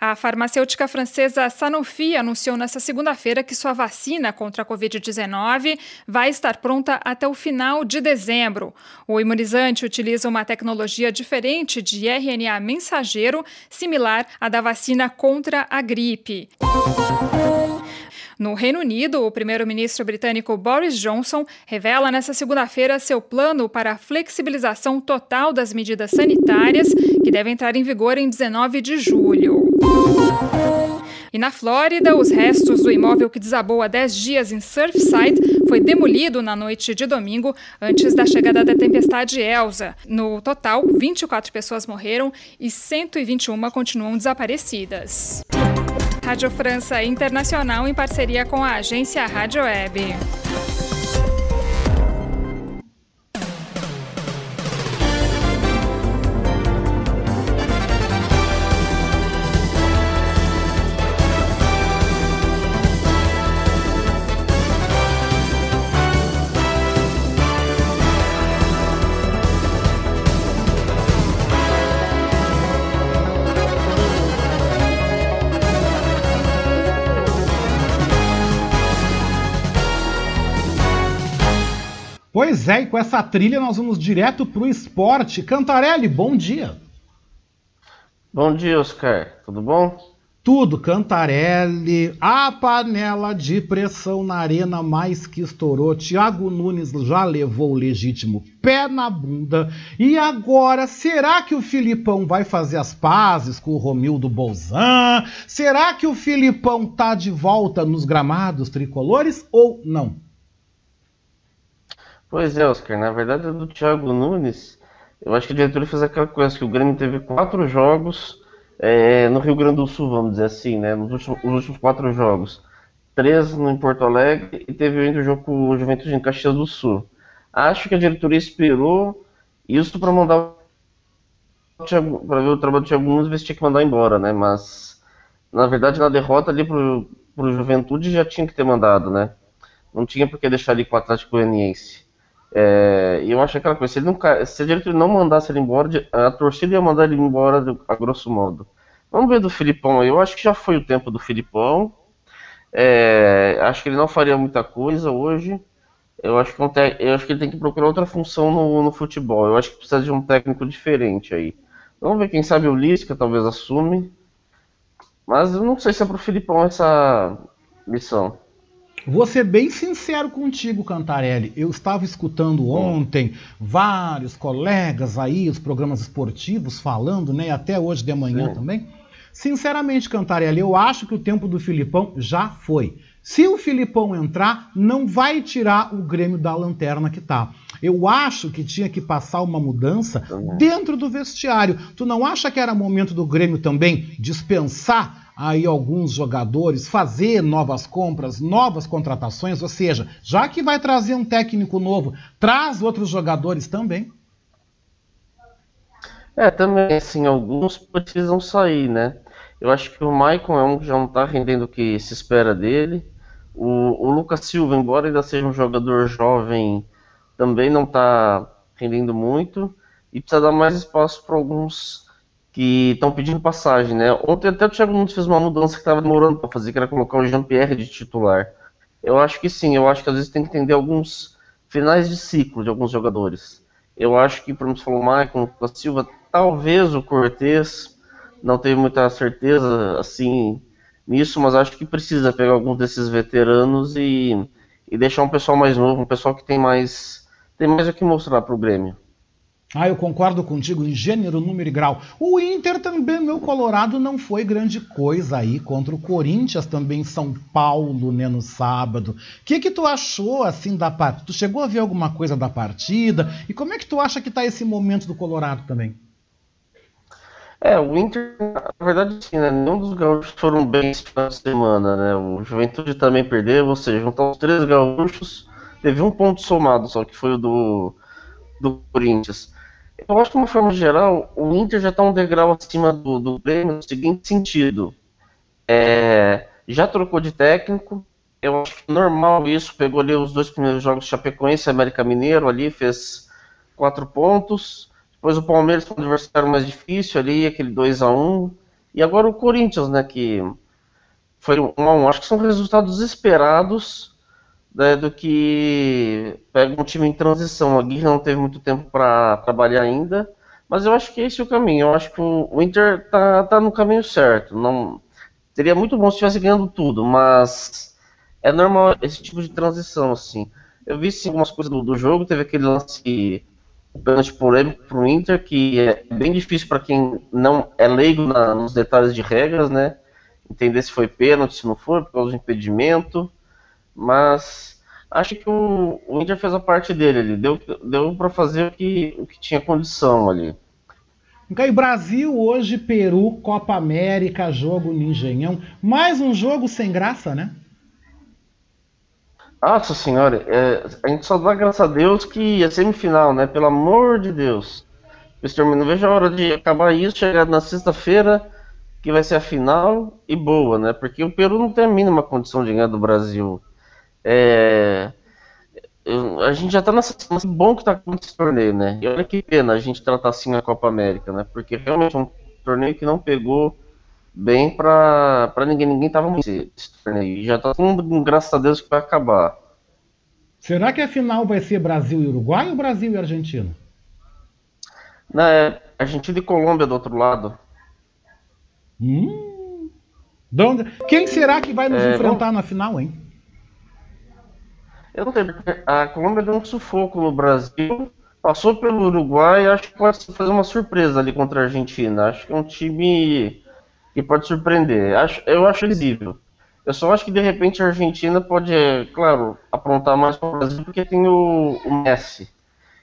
A farmacêutica francesa Sanofi anunciou nesta segunda-feira que sua vacina contra a Covid-19 vai estar pronta até o final de dezembro. O imunizante utiliza uma tecnologia diferente de RNA mensageiro, similar à da vacina contra a gripe. No Reino Unido, o primeiro-ministro britânico Boris Johnson revela nesta segunda-feira seu plano para a flexibilização total das medidas sanitárias que devem entrar em vigor em 19 de julho. E na Flórida, os restos do imóvel que desabou há 10 dias em Surfside foi demolido na noite de domingo, antes da chegada da tempestade Elsa. No total, 24 pessoas morreram e 121 continuam desaparecidas. Rádio França Internacional em parceria com a agência Rádio Web. Pois é, e com essa trilha nós vamos direto para o esporte. Cantarelli, bom dia. Bom dia, Oscar. Tudo bom? tudo, Cantarelli, a panela de pressão na arena mais que estourou. Thiago Nunes já levou o legítimo pé na bunda. E agora, será que o Filipão vai fazer as pazes com o Romildo Bolzan? Será que o Filipão tá de volta nos gramados tricolores ou não? Pois é, Oscar. Na verdade, é do Thiago Nunes, eu acho que o diretor fez aquela coisa que o Grêmio teve quatro jogos é, no Rio Grande do Sul, vamos dizer assim, né? Nos últimos, nos últimos quatro jogos. Três no, em Porto Alegre e teve ainda o jogo com o Juventude em Caxias do Sul. Acho que a diretoria esperou isso para mandar para ver o trabalho do Thiago Nunes ver se tinha que mandar embora, né? Mas na verdade na derrota ali pro, pro Juventude já tinha que ter mandado, né? Não tinha por que deixar ali com o Atlético Goianiense. É, eu acho aquela coisa, se, ele não, se a diretoria não mandasse ele embora, a torcida ia mandar ele embora a grosso modo. Vamos ver do Filipão aí. Eu acho que já foi o tempo do Filipão. É, acho que ele não faria muita coisa hoje. Eu acho que, um te... eu acho que ele tem que procurar outra função no, no, futebol. Eu acho que precisa de um técnico diferente aí. Vamos ver, quem sabe o Lisca talvez assume. Mas eu não sei se é pro Filipão essa missão. Vou ser bem sincero contigo, Cantarelli. Eu estava escutando ontem vários colegas aí, os programas esportivos falando, né? Até hoje de manhã Sim. também. Sinceramente, Cantarelli, eu acho que o tempo do Filipão já foi. Se o Filipão entrar, não vai tirar o Grêmio da lanterna que tá. Eu acho que tinha que passar uma mudança dentro do vestiário. Tu não acha que era momento do Grêmio também dispensar aí alguns jogadores, fazer novas compras, novas contratações, ou seja, já que vai trazer um técnico novo, traz outros jogadores também. É, também, assim, alguns precisam sair, né? Eu acho que o Maicon é um que já não está rendendo o que se espera dele. O, o Lucas Silva, embora ainda seja um jogador jovem, também não está rendendo muito. E precisa dar mais espaço para alguns que estão pedindo passagem, né? Ontem até o Thiago Nunes fez uma mudança que estava demorando para fazer, que era colocar o Jean-Pierre de titular. Eu acho que sim, eu acho que às vezes tem que entender alguns finais de ciclo de alguns jogadores. Eu acho que, por exemplo, falou o Maicon, o Silva, talvez o Cortez, não teve muita certeza assim nisso, mas acho que precisa pegar alguns desses veteranos e, e deixar um pessoal mais novo, um pessoal que tem mais tem mais o que mostrar para o Grêmio. Ah, eu concordo contigo em gênero, número e grau. O Inter também, meu Colorado, não foi grande coisa aí contra o Corinthians também em São Paulo, né, no sábado. O que que tu achou assim da partida? Tu chegou a ver alguma coisa da partida? E como é que tu acha que tá esse momento do Colorado também? É, o Inter, na verdade, sim, né? Nenhum dos gaúchos foram bem esse final de semana, né? O Juventude também perdeu, ou seja, juntar os três gaúchos, teve um ponto somado só, que foi o do, do Corinthians. Eu acho que, de uma forma geral, o Inter já está um degrau acima do, do Grêmio no seguinte sentido. É, já trocou de técnico, eu acho que normal isso, pegou ali os dois primeiros jogos Chapecoense e América Mineiro ali, fez quatro pontos. Depois o Palmeiras foi um adversário mais difícil ali, aquele 2 a 1 E agora o Corinthians, né, que foi um a 1 Acho que são resultados esperados né, do que pega um time em transição. A Guerra não teve muito tempo para trabalhar ainda, mas eu acho que esse é o caminho. Eu acho que o, Inter tá, tá no caminho certo. Não Seria muito bom se estivesse ganhando tudo, mas é normal esse tipo de transição, assim. Eu vi sim, algumas coisas do, do jogo, teve aquele lance pênalti polêmico para o Inter, que é bem difícil para quem não é leigo na, nos detalhes de regras, né? Entender se foi pênalti, se não foi, por causa do impedimento. Mas acho que o, o Inter fez a parte dele ali, deu, deu para fazer o que, o que tinha condição ali. Okay, Brasil hoje, Peru, Copa América, jogo no Engenhão. Mais um jogo sem graça, né? Nossa senhora, é, a gente só dá graças a Deus que é semifinal, né? Pelo amor de Deus. Não vejo a hora de acabar isso, chegar na sexta-feira, que vai ser a final e boa, né? Porque o Peru não tem a mínima condição de ganhar do Brasil. É, a gente já tá nessa situação bom que tá com esse torneio, né? E olha que pena a gente tratar assim a Copa América, né? Porque realmente é um torneio que não pegou bem pra, pra ninguém. Ninguém tava muito esse torneio. E já tá todo mundo, graças a Deus, que vai acabar. Será que a final vai ser Brasil e Uruguai ou Brasil e Argentina? Não, é Argentina e Colômbia do outro lado. Hum. Quem será que vai nos é, enfrentar vamos... na final, hein? Eu não porque a Colômbia deu um sufoco no Brasil, passou pelo Uruguai, acho que pode fazer uma surpresa ali contra a Argentina. Acho que é um time que pode surpreender. Acho, eu acho visível. Eu só acho que de repente a Argentina pode, é, claro, aprontar mais para o Brasil porque tem o, o Messi.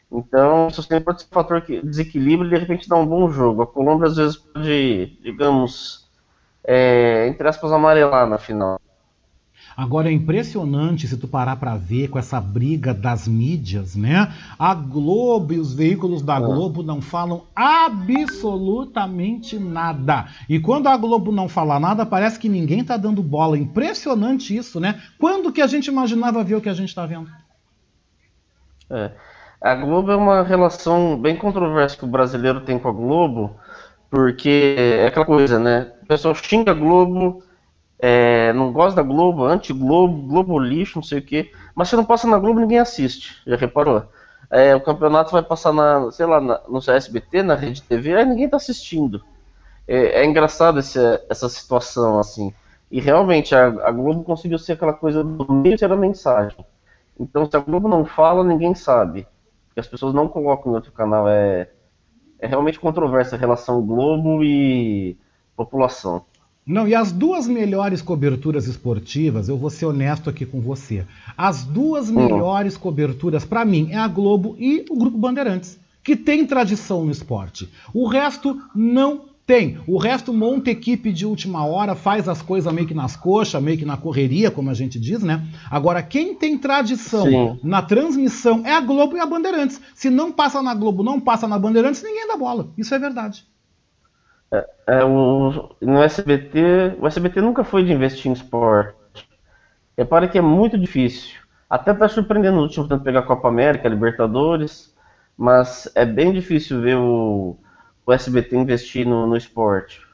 Então, isso sempre pode ser um fator que desequilibra e de repente dá um bom jogo. A Colômbia às vezes pode, digamos, é, entre aspas, amarelar na final. Agora é impressionante se tu parar para ver com essa briga das mídias, né? A Globo e os veículos da Globo não falam absolutamente nada. E quando a Globo não fala nada, parece que ninguém tá dando bola. Impressionante isso, né? Quando que a gente imaginava ver o que a gente tá vendo? É. A Globo é uma relação bem controversa que o brasileiro tem com a Globo, porque é aquela coisa, né? O pessoal xinga a Globo, é, não gosta da Globo, anti-Globo, Globo lixo, não sei o quê. Mas se não passa na Globo, ninguém assiste. Já reparou? É, o campeonato vai passar na, sei lá, na, no SBT, na Rede TV, aí ninguém tá assistindo. É, é engraçado esse, essa situação, assim. E realmente a, a, Globo conseguiu ser aquela coisa do meio ter a mensagem. Então, se a Globo não fala, ninguém sabe. Porque as pessoas não colocam em outro canal. É, é realmente controversa a relação Globo e população. Não, e as duas melhores coberturas esportivas, eu vou ser honesto aqui com você. As duas hum. melhores coberturas, para mim, é a Globo e o Grupo Bandeirantes, que tem tradição no esporte. O resto não tem. O resto monta equipe de última hora, faz as coisas meio que nas coxas, meio que na correria, como a gente diz, né? Agora, quem tem tradição Sim. na transmissão é a Globo e a Bandeirantes. Se não passa na Globo, não passa na Bandeirantes, ninguém dá bola. Isso é verdade. É, é, o, no SBT, o SBT nunca foi de investir em esporte. Repare que é muito difícil. Até está surpreendendo no último tanto pegar a Copa América, Libertadores, mas é bem difícil ver o, o SBT investir no, no esporte.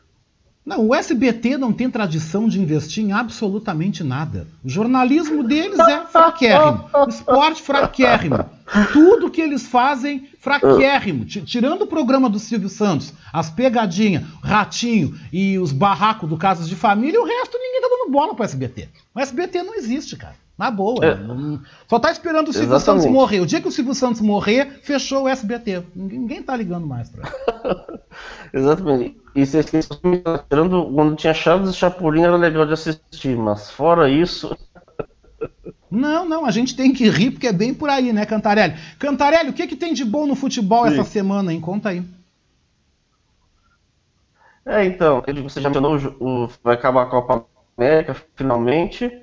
Não, o SBT não tem tradição de investir em absolutamente nada. O jornalismo deles é fraquérrimo. O esporte fraquérrimo. Tudo que eles fazem, fraquérrimo. Tirando o programa do Silvio Santos, as pegadinhas, ratinho e os barracos do Casas de Família, o resto ninguém tá dando bola pro SBT. O SBT não existe, cara. Na boa. É. Não, só tá esperando o Silvio Exatamente. Santos morrer. O dia que o Silvio Santos morrer, fechou o SBT. Ninguém, tá ligando mais pra. Exatamente. E você esqueceu tirando quando tinha Chaves e Chapolin era legal de assistir, mas fora isso. Não, não, a gente tem que rir porque é bem por aí, né, Cantarelli? Cantarelli, o que, que tem de bom no futebol Sim. essa semana, hein? Conta aí. É, então, você já mencionou, o, vai acabar a Copa América finalmente.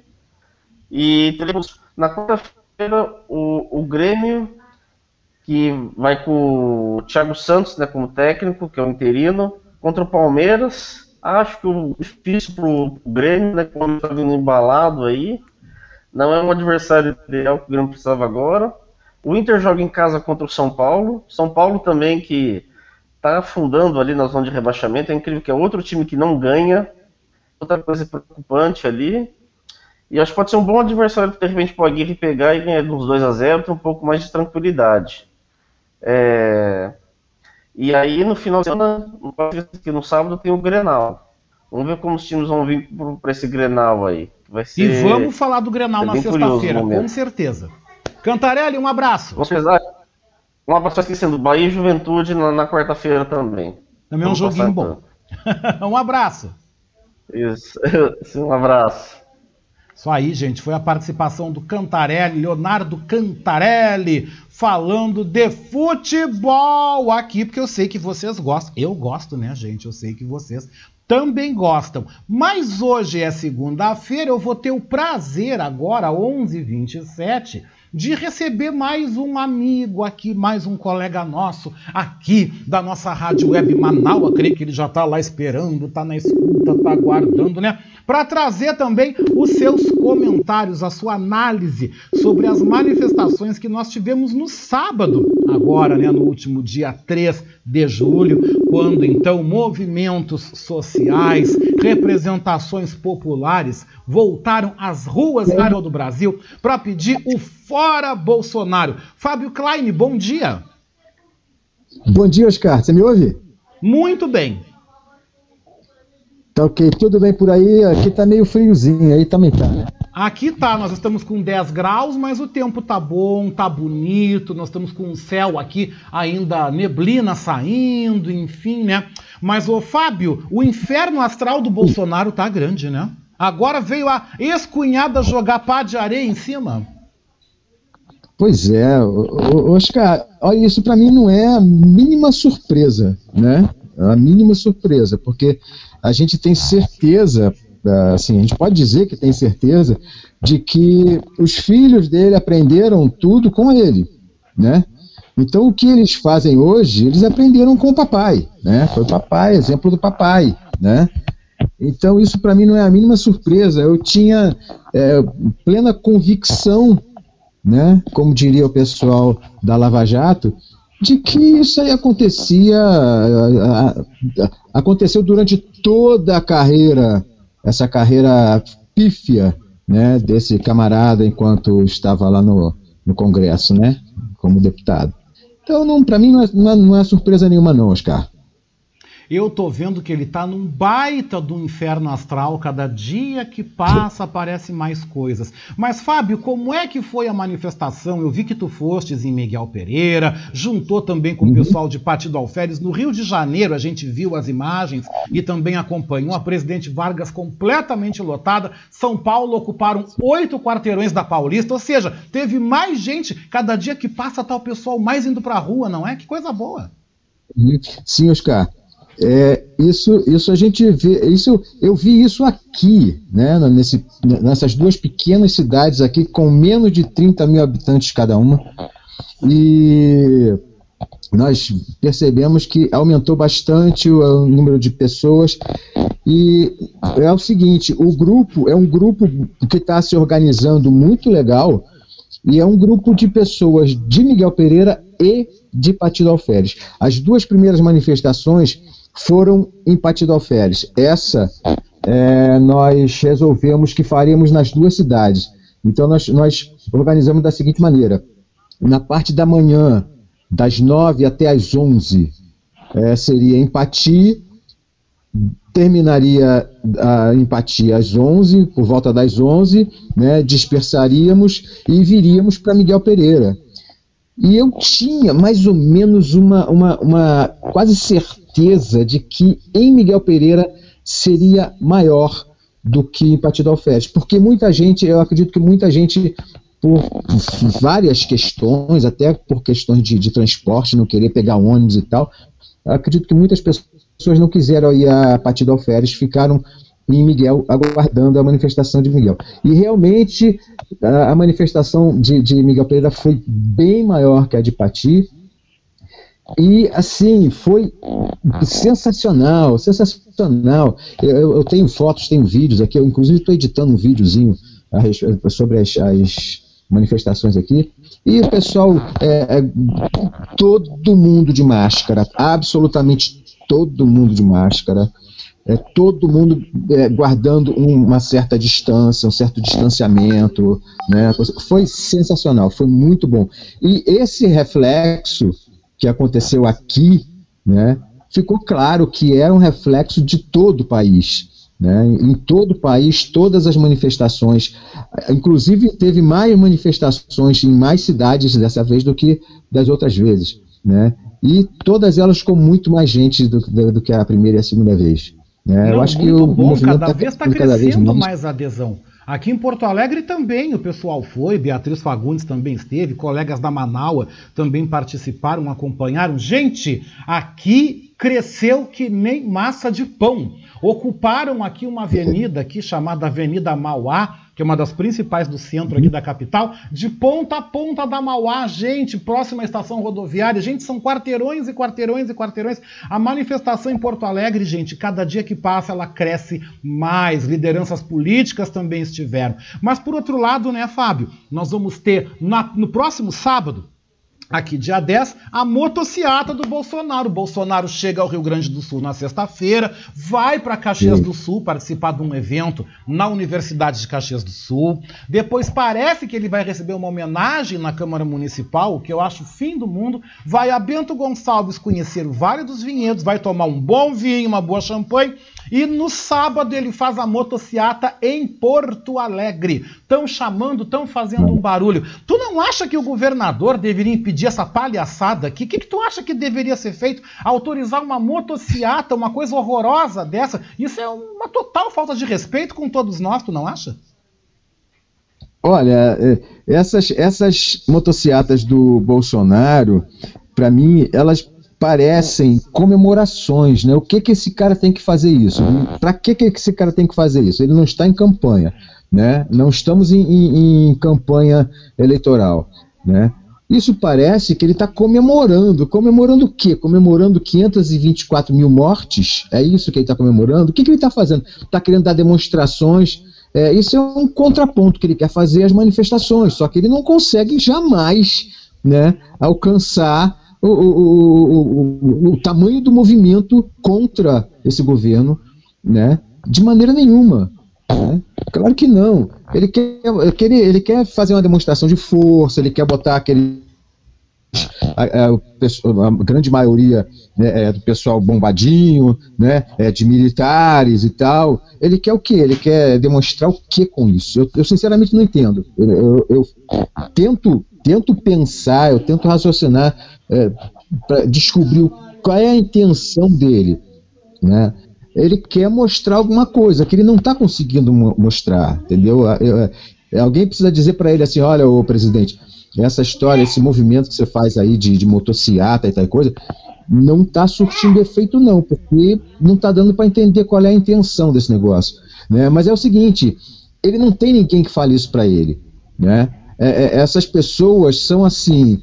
E teremos na quarta-feira o, o Grêmio, que vai com o Thiago Santos né, como técnico, que é o interino, contra o Palmeiras. Acho que o difícil para o Grêmio, né, quando está vindo embalado aí. Não é um adversário ideal que o Grêmio precisava agora. O Inter joga em casa contra o São Paulo. São Paulo também que está afundando ali na zona de rebaixamento. É incrível que é outro time que não ganha. Outra coisa preocupante ali. E acho que pode ser um bom adversário de repente para o Aguirre pegar e ganhar uns 2 a 0 ter um pouco mais de tranquilidade. É... E aí no final de semana, no sábado tem o Grenal. Vamos ver como os times vão vir para esse Grenal aí. Vai ser... E vamos falar do Grenal é na sexta-feira, com certeza. Cantarelli, um abraço. Vamos pesar. Um abraço esquecendo, Bahia e Juventude na, na quarta-feira também. Também é um joguinho bom. um abraço. Isso, um abraço. Isso aí, gente, foi a participação do Cantarelli, Leonardo Cantarelli, falando de futebol aqui, porque eu sei que vocês gostam. Eu gosto, né, gente? Eu sei que vocês também gostam. Mas hoje é segunda-feira, eu vou ter o prazer agora, 11h27, de receber mais um amigo aqui, mais um colega nosso aqui da nossa Rádio Web Manaus. Creio que ele já está lá esperando, está na escuta, está aguardando, né? Para trazer também os seus comentários, a sua análise sobre as manifestações que nós tivemos no sábado, agora, né, no último dia 3 de julho, quando então movimentos sociais, representações populares voltaram às ruas do Brasil para pedir o fora Bolsonaro. Fábio Klein, bom dia. Bom dia, Oscar. Você me ouve? Muito bem. Tá ok, tudo bem por aí? Aqui tá meio friozinho, aí também tá, né? Aqui tá, nós estamos com 10 graus, mas o tempo tá bom, tá bonito, nós estamos com o céu aqui ainda neblina saindo, enfim, né? Mas, ô Fábio, o inferno astral do Bolsonaro tá grande, né? Agora veio a ex-cunhada jogar pá de areia em cima. Pois é, Oscar, olha, isso para mim não é a mínima surpresa, né? A mínima surpresa, porque a gente tem certeza, assim, a gente pode dizer que tem certeza de que os filhos dele aprenderam tudo com ele, né? Então o que eles fazem hoje, eles aprenderam com o papai, né? Foi o papai, exemplo do papai, né? Então isso para mim não é a mínima surpresa. Eu tinha é, plena convicção, né? Como diria o pessoal da Lava Jato, de que isso aí acontecia, aconteceu durante toda a carreira, essa carreira pífia, né, desse camarada enquanto estava lá no, no Congresso, né, como deputado. Então, para mim, não é, não, é, não é surpresa nenhuma não, Oscar. Eu tô vendo que ele tá num baita do inferno astral, cada dia que passa aparece mais coisas. Mas Fábio, como é que foi a manifestação? Eu vi que tu fostes em Miguel Pereira, juntou também com o uhum. pessoal de Partido Alferes no Rio de Janeiro, a gente viu as imagens e também acompanhou a presidente Vargas completamente lotada. São Paulo ocuparam oito quarteirões da Paulista, ou seja, teve mais gente, cada dia que passa tá o pessoal mais indo pra rua, não é? Que coisa boa. Uhum. Sim, Oscar. É, isso, isso a gente vê, isso eu vi isso aqui, né, nesse, nessas duas pequenas cidades aqui com menos de 30 mil habitantes cada uma, e nós percebemos que aumentou bastante o, o número de pessoas e é o seguinte, o grupo é um grupo que está se organizando muito legal e é um grupo de pessoas de Miguel Pereira e de Partido Alferes. As duas primeiras manifestações foram em Partido Alferes. Essa é, nós resolvemos que faríamos nas duas cidades. Então nós, nós organizamos da seguinte maneira: na parte da manhã, das 9 até as 11, é, seria empatia, terminaria a empatia às 11, por volta das 11, né, dispersaríamos e viríamos para Miguel Pereira. E eu tinha mais ou menos uma, uma, uma quase certeza de que em Miguel Pereira seria maior do que em Partido Alferes, porque muita gente, eu acredito que muita gente, por várias questões, até por questões de, de transporte, não querer pegar ônibus e tal, eu acredito que muitas pessoas não quiseram ir a Partido Alferes, ficaram em Miguel, aguardando a manifestação de Miguel. E realmente a, a manifestação de, de, Miguel Pereira foi bem maior que a de Pati. E assim, foi sensacional, sensacional. Eu, eu tenho fotos, tenho vídeos aqui, eu inclusive estou editando um videozinho sobre as, as manifestações aqui. E o pessoal, é, é, todo mundo de máscara, absolutamente todo mundo de máscara é, todo mundo é, guardando uma certa distância, um certo distanciamento, né? Foi sensacional, foi muito bom. E esse reflexo que aconteceu aqui, né? Ficou claro que era um reflexo de todo o país. Né? Em todo o país, todas as manifestações, inclusive teve mais manifestações em mais cidades dessa vez do que das outras vezes. Né? E todas elas com muito mais gente do, do, do que a primeira e a segunda vez. É, eu acho que o bom, cada tá vez está crescendo mais adesão. Aqui em Porto Alegre também o pessoal foi, Beatriz Fagundes também esteve, colegas da Manaua também participaram, acompanharam. Gente, aqui cresceu que nem massa de pão. Ocuparam aqui uma avenida aqui chamada Avenida Mauá, que é uma das principais do centro aqui da capital, de ponta a ponta da Mauá, gente, próxima à estação rodoviária, gente, são quarteirões e quarteirões e quarteirões. A manifestação em Porto Alegre, gente, cada dia que passa ela cresce mais, lideranças políticas também estiveram. Mas por outro lado, né, Fábio, nós vamos ter na, no próximo sábado, Aqui, dia 10, a motociata do Bolsonaro. O Bolsonaro chega ao Rio Grande do Sul na sexta-feira, vai para Caxias Sim. do Sul participar de um evento na Universidade de Caxias do Sul. Depois parece que ele vai receber uma homenagem na Câmara Municipal, o que eu acho fim do mundo. Vai a Bento Gonçalves conhecer o Vale dos Vinhedos, vai tomar um bom vinho, uma boa champanhe E no sábado ele faz a motociata em Porto Alegre. Estão chamando, estão fazendo um barulho. Tu não acha que o governador deveria impedir essa palhaçada aqui? O que, que tu acha que deveria ser feito? Autorizar uma motociata, uma coisa horrorosa dessa? Isso é uma total falta de respeito com todos nós, tu não acha? Olha, é, essas, essas motocicletas do Bolsonaro, para mim, elas parecem comemorações, né? O que que esse cara tem que fazer isso? Para que que esse cara tem que fazer isso? Ele não está em campanha, né? Não estamos em, em, em campanha eleitoral, né? Isso parece que ele está comemorando. Comemorando o quê? Comemorando 524 mil mortes? É isso que ele está comemorando? O que, que ele está fazendo? Está querendo dar demonstrações é, isso é um contraponto que ele quer fazer às manifestações, só que ele não consegue jamais né, alcançar o, o, o, o, tamanho do movimento contra esse governo né, de maneira nenhuma. Né? Claro que não. Ele quer, ele, ele quer fazer uma demonstração de força, ele quer botar aquele a, a, a, grande maioria né, é do pessoal bombadinho, né, é de militares e tal. Ele quer o quê? Ele quer demonstrar o quê com isso? Eu, eu sinceramente não entendo. Eu, eu, eu, tento, tento pensar, eu tento raciocinar é, para descobrir qual é a intenção dele, né? Ele quer mostrar alguma coisa que ele não está conseguindo mostrar, entendeu? Alguém precisa dizer para ele assim, olha, o presidente, essa história, esse movimento que você faz aí de, de motociata e tal coisa, não está surtindo efeito não, porque não está dando para entender qual é a intenção desse negócio. Né? Mas é o seguinte, ele não tem ninguém que fale isso para ele. Né? É, é, essas pessoas são assim,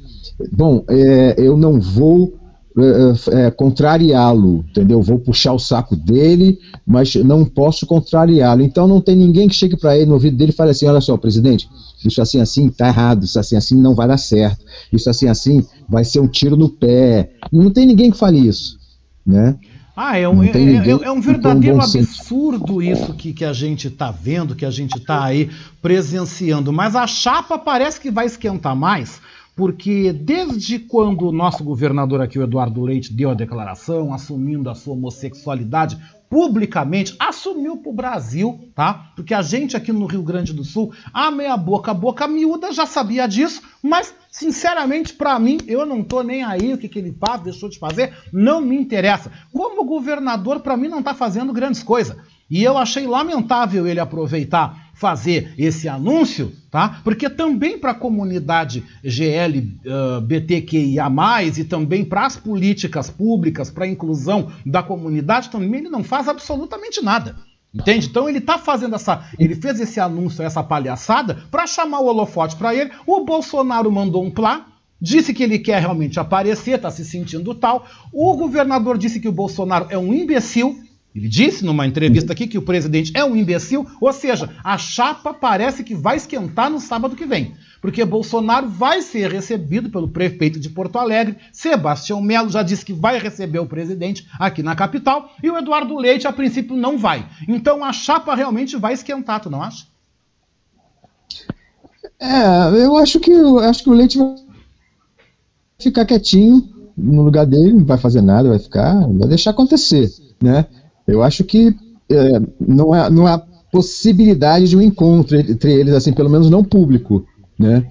bom, é, eu não vou é, é, contrariá-lo, entendeu? Vou puxar o saco dele, mas não posso contrariá-lo. Então não tem ninguém que chegue para ele no ouvido dele e fale assim: olha só, presidente, isso assim assim tá errado, isso assim assim não vai dar certo, isso assim assim vai ser um tiro no pé. Não tem ninguém que fale isso, né? Ah, é um, é, é, é um verdadeiro absurdo isso que, que a gente está vendo, que a gente está aí presenciando. Mas a chapa parece que vai esquentar mais, porque desde quando o nosso governador aqui, o Eduardo Leite, deu a declaração assumindo a sua homossexualidade publicamente, assumiu para o Brasil, tá? Porque a gente aqui no Rio Grande do Sul, a meia boca, a boca miúda, já sabia disso, mas sinceramente para mim, eu não tô nem aí o que, que ele faz, deixou de fazer, não me interessa. Como governador, para mim não tá fazendo grandes coisas. E eu achei lamentável ele aproveitar fazer esse anúncio, tá? Porque também para a comunidade GLBTQIA+, uh, e também para as políticas públicas, para a inclusão da comunidade, também ele não faz absolutamente nada. Entende? Então ele tá fazendo essa. Ele fez esse anúncio, essa palhaçada, para chamar o holofote para ele. O Bolsonaro mandou um plá, disse que ele quer realmente aparecer, tá se sentindo tal. O governador disse que o Bolsonaro é um imbecil. Ele disse numa entrevista aqui que o presidente é um imbecil, ou seja, a chapa parece que vai esquentar no sábado que vem, porque Bolsonaro vai ser recebido pelo prefeito de Porto Alegre, Sebastião Melo já disse que vai receber o presidente aqui na capital, e o Eduardo Leite a princípio não vai. Então a chapa realmente vai esquentar, tu não acha? É, eu acho que eu acho que o Leite vai ficar quietinho no lugar dele, não vai fazer nada, vai ficar, vai deixar acontecer, né? Eu acho que é, não, há, não há possibilidade de um encontro entre eles, assim, pelo menos não público, né?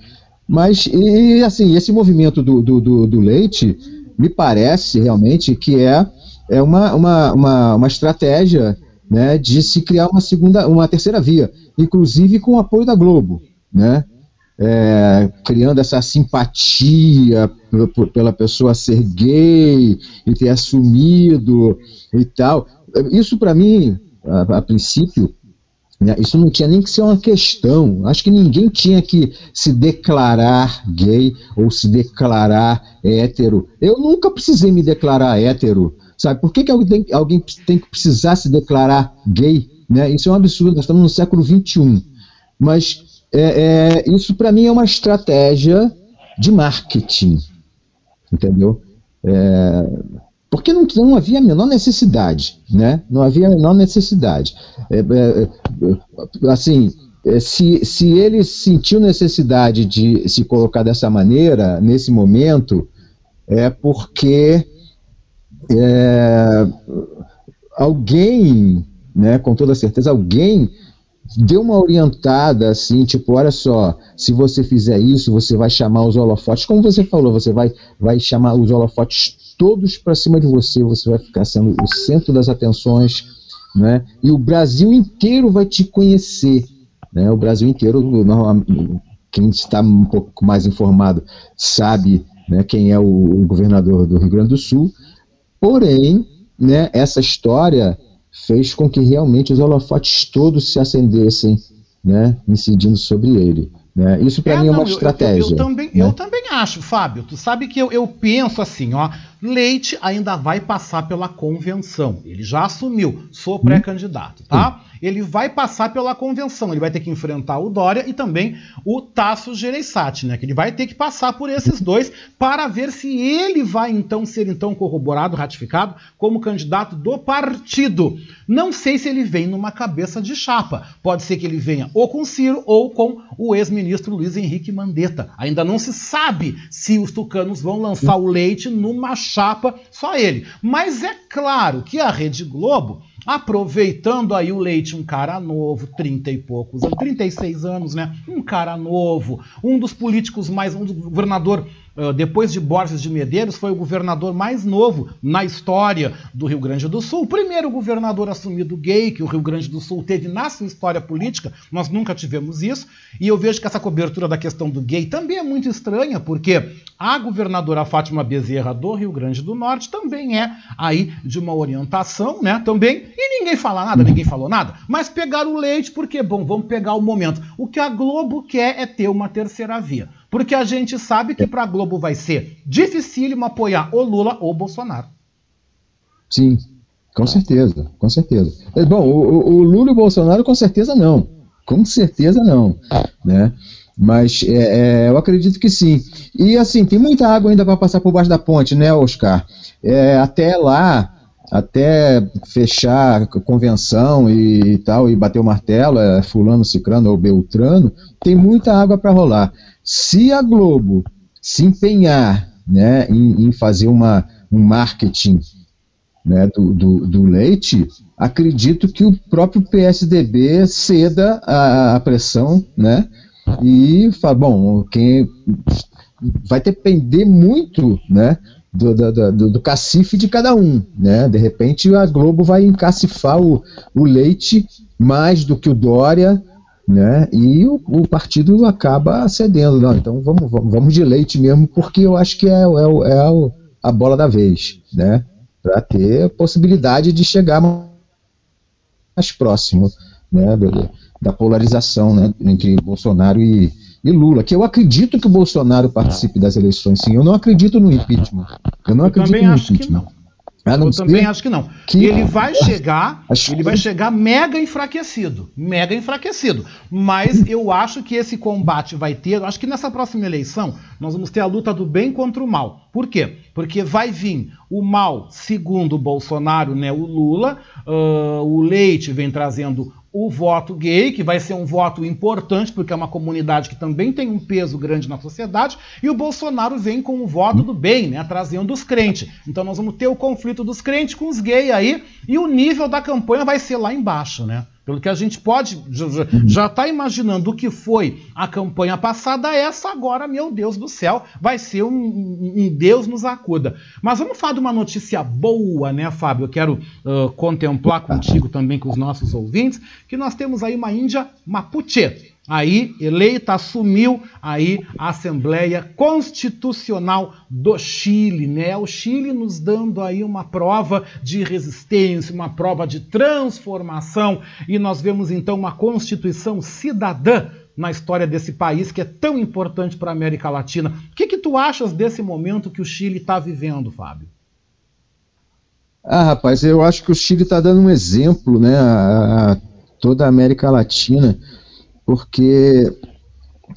Mas, e assim, esse movimento do, do, do, do Leite me parece realmente que é, é uma, uma, uma, uma estratégia né, de se criar uma segunda, uma terceira via, inclusive com o apoio da Globo, né? É, criando essa simpatia pela pessoa ser gay e ter assumido e tal isso para mim, a, a princípio, né, isso não tinha nem que ser uma questão. Acho que ninguém tinha que se declarar gay ou se declarar hétero. Eu nunca precisei me declarar hétero. Sabe? Por que, que alguém, tem, alguém tem que precisar se declarar gay? Né? Isso é um absurdo. Nós estamos no século XXI. Mas é, é, isso para mim é uma estratégia de marketing. Entendeu? É, porque não, não havia a menor necessidade, né? Não havia a menor necessidade. É, é, é, assim, é, se, se ele sentiu necessidade de se colocar dessa maneira, nesse momento, é porque é, alguém, né, com toda certeza, alguém deu uma orientada assim, tipo, olha só, se você fizer isso, você vai chamar os holofotes, como você falou, você vai, vai chamar os holofotes todos para cima de você, você vai ficar sendo o centro das atenções, né? E o Brasil inteiro vai te conhecer, né? O Brasil inteiro, quem está um pouco mais informado sabe, né, quem é o, o governador do Rio Grande do Sul. Porém, né, essa história fez com que realmente os holofotes todos se acendessem, né, incidindo sobre ele. Né? Isso para é, mim é uma não, estratégia. Eu, eu, eu também, né? eu também acho, Fábio. Tu sabe que eu, eu penso assim, ó. Leite ainda vai passar pela convenção. Ele já assumiu, sou pré-candidato, tá? Ele vai passar pela convenção. Ele vai ter que enfrentar o Dória e também o Tasso Gereissati, né? Que ele vai ter que passar por esses dois para ver se ele vai então ser então corroborado, ratificado como candidato do partido. Não sei se ele vem numa cabeça de chapa. Pode ser que ele venha ou com Ciro ou com o ex-ministro Luiz Henrique Mandetta. Ainda não se sabe se os tucanos vão lançar o leite numa chapa só ele. Mas é claro que a Rede Globo aproveitando aí o Leite, um cara novo, 30 e poucos anos, 36 anos, né? Um cara novo, um dos políticos mais, um governador depois de Borges de Medeiros, foi o governador mais novo na história do Rio Grande do Sul. O primeiro governador assumido gay que o Rio Grande do Sul teve na sua história política, nós nunca tivemos isso. E eu vejo que essa cobertura da questão do gay também é muito estranha, porque a governadora Fátima Bezerra do Rio Grande do Norte também é aí de uma orientação, né? Também. E ninguém fala nada, ninguém falou nada. Mas pegaram o leite, porque, bom, vamos pegar o momento. O que a Globo quer é ter uma terceira via. Porque a gente sabe que para a Globo vai ser dificílimo apoiar ou Lula ou Bolsonaro. Sim, com certeza, com certeza. É, bom, o, o Lula e o Bolsonaro com certeza não. Com certeza não. Né? Mas é, é, eu acredito que sim. E assim, tem muita água ainda para passar por baixo da ponte, né, Oscar? É, até lá, até fechar convenção e tal, e bater o martelo, é fulano, cicrano ou beltrano, tem muita água para rolar. Se a Globo se empenhar né, em, em fazer uma, um marketing né, do, do, do, leite, acredito que o próprio PSDB ceda a, a pressão, né? E fala, bom, quem vai depender muito, né? Do, do, do, do, cacife de cada um, né? De repente a Globo vai encacifar o, o leite mais do que o Dória, né? E o, o, partido acaba cedendo, não, então vamos, vamos, vamos, de leite mesmo, porque eu acho que é, é, é a bola da vez, né? Para ter possibilidade de chegar mais próximo, né? Da polarização, né? Entre Bolsonaro e, e Lula, que eu acredito que o Bolsonaro participe das eleições, sim. Eu não acredito no impeachment. Eu não eu acredito no impeachment. Eu também acho que não. Que... Ele vai chegar, acho ele vai chegar mega enfraquecido, mega enfraquecido. Mas eu acho que esse combate vai ter, acho que nessa próxima eleição nós vamos ter a luta do bem contra o mal. Por quê? Porque vai vir o mal, segundo o Bolsonaro, né, o Lula, uh, o Leite vem trazendo o voto gay, que vai ser um voto importante, porque é uma comunidade que também tem um peso grande na sociedade, e o Bolsonaro vem com o voto do bem, né, trazendo os crentes. Então nós vamos ter o conflito dos crentes com os gays aí, e o nível da campanha vai ser lá embaixo, né? Pelo que a gente pode já está imaginando o que foi a campanha passada, essa agora, meu Deus do céu, vai ser um, um Deus nos acuda. Mas vamos falar de uma notícia boa, né, Fábio? Eu quero uh, contemplar contigo também com os nossos ouvintes, que nós temos aí uma Índia Mapuche aí eleita, assumiu aí a Assembleia Constitucional do Chile, né? O Chile nos dando aí uma prova de resistência, uma prova de transformação, e nós vemos então uma Constituição cidadã na história desse país que é tão importante para a América Latina. O que, que tu achas desse momento que o Chile está vivendo, Fábio? Ah, rapaz, eu acho que o Chile está dando um exemplo, né, a, a toda a América Latina porque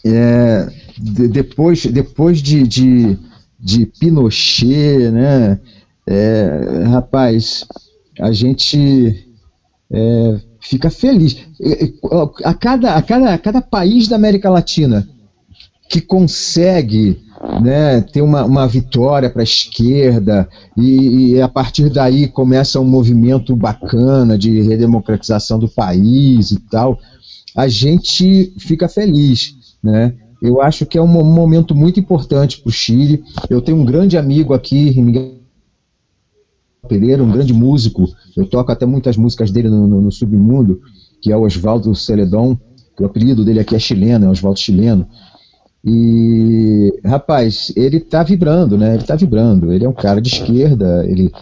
é, de, depois, depois de, de, de, Pinochet, né, é, rapaz, a gente é, fica feliz. A cada, a, cada, a cada país da América Latina que consegue né, ter uma, uma vitória para a esquerda, e, e, a partir daí começa um movimento bacana de redemocratização do país e tal, a gente fica feliz. Né? Eu acho que é um momento muito importante para o Chile. Eu tenho um grande amigo aqui, Miguel Pereira, um grande músico. Eu toco até muitas músicas dele no, no, no Submundo, que é o Oswaldo Celedon, que o apelido dele aqui é chileno, é Oswaldo Chileno. E, rapaz, ele tá vibrando, né? Ele tá vibrando. Ele é um cara de esquerda, ele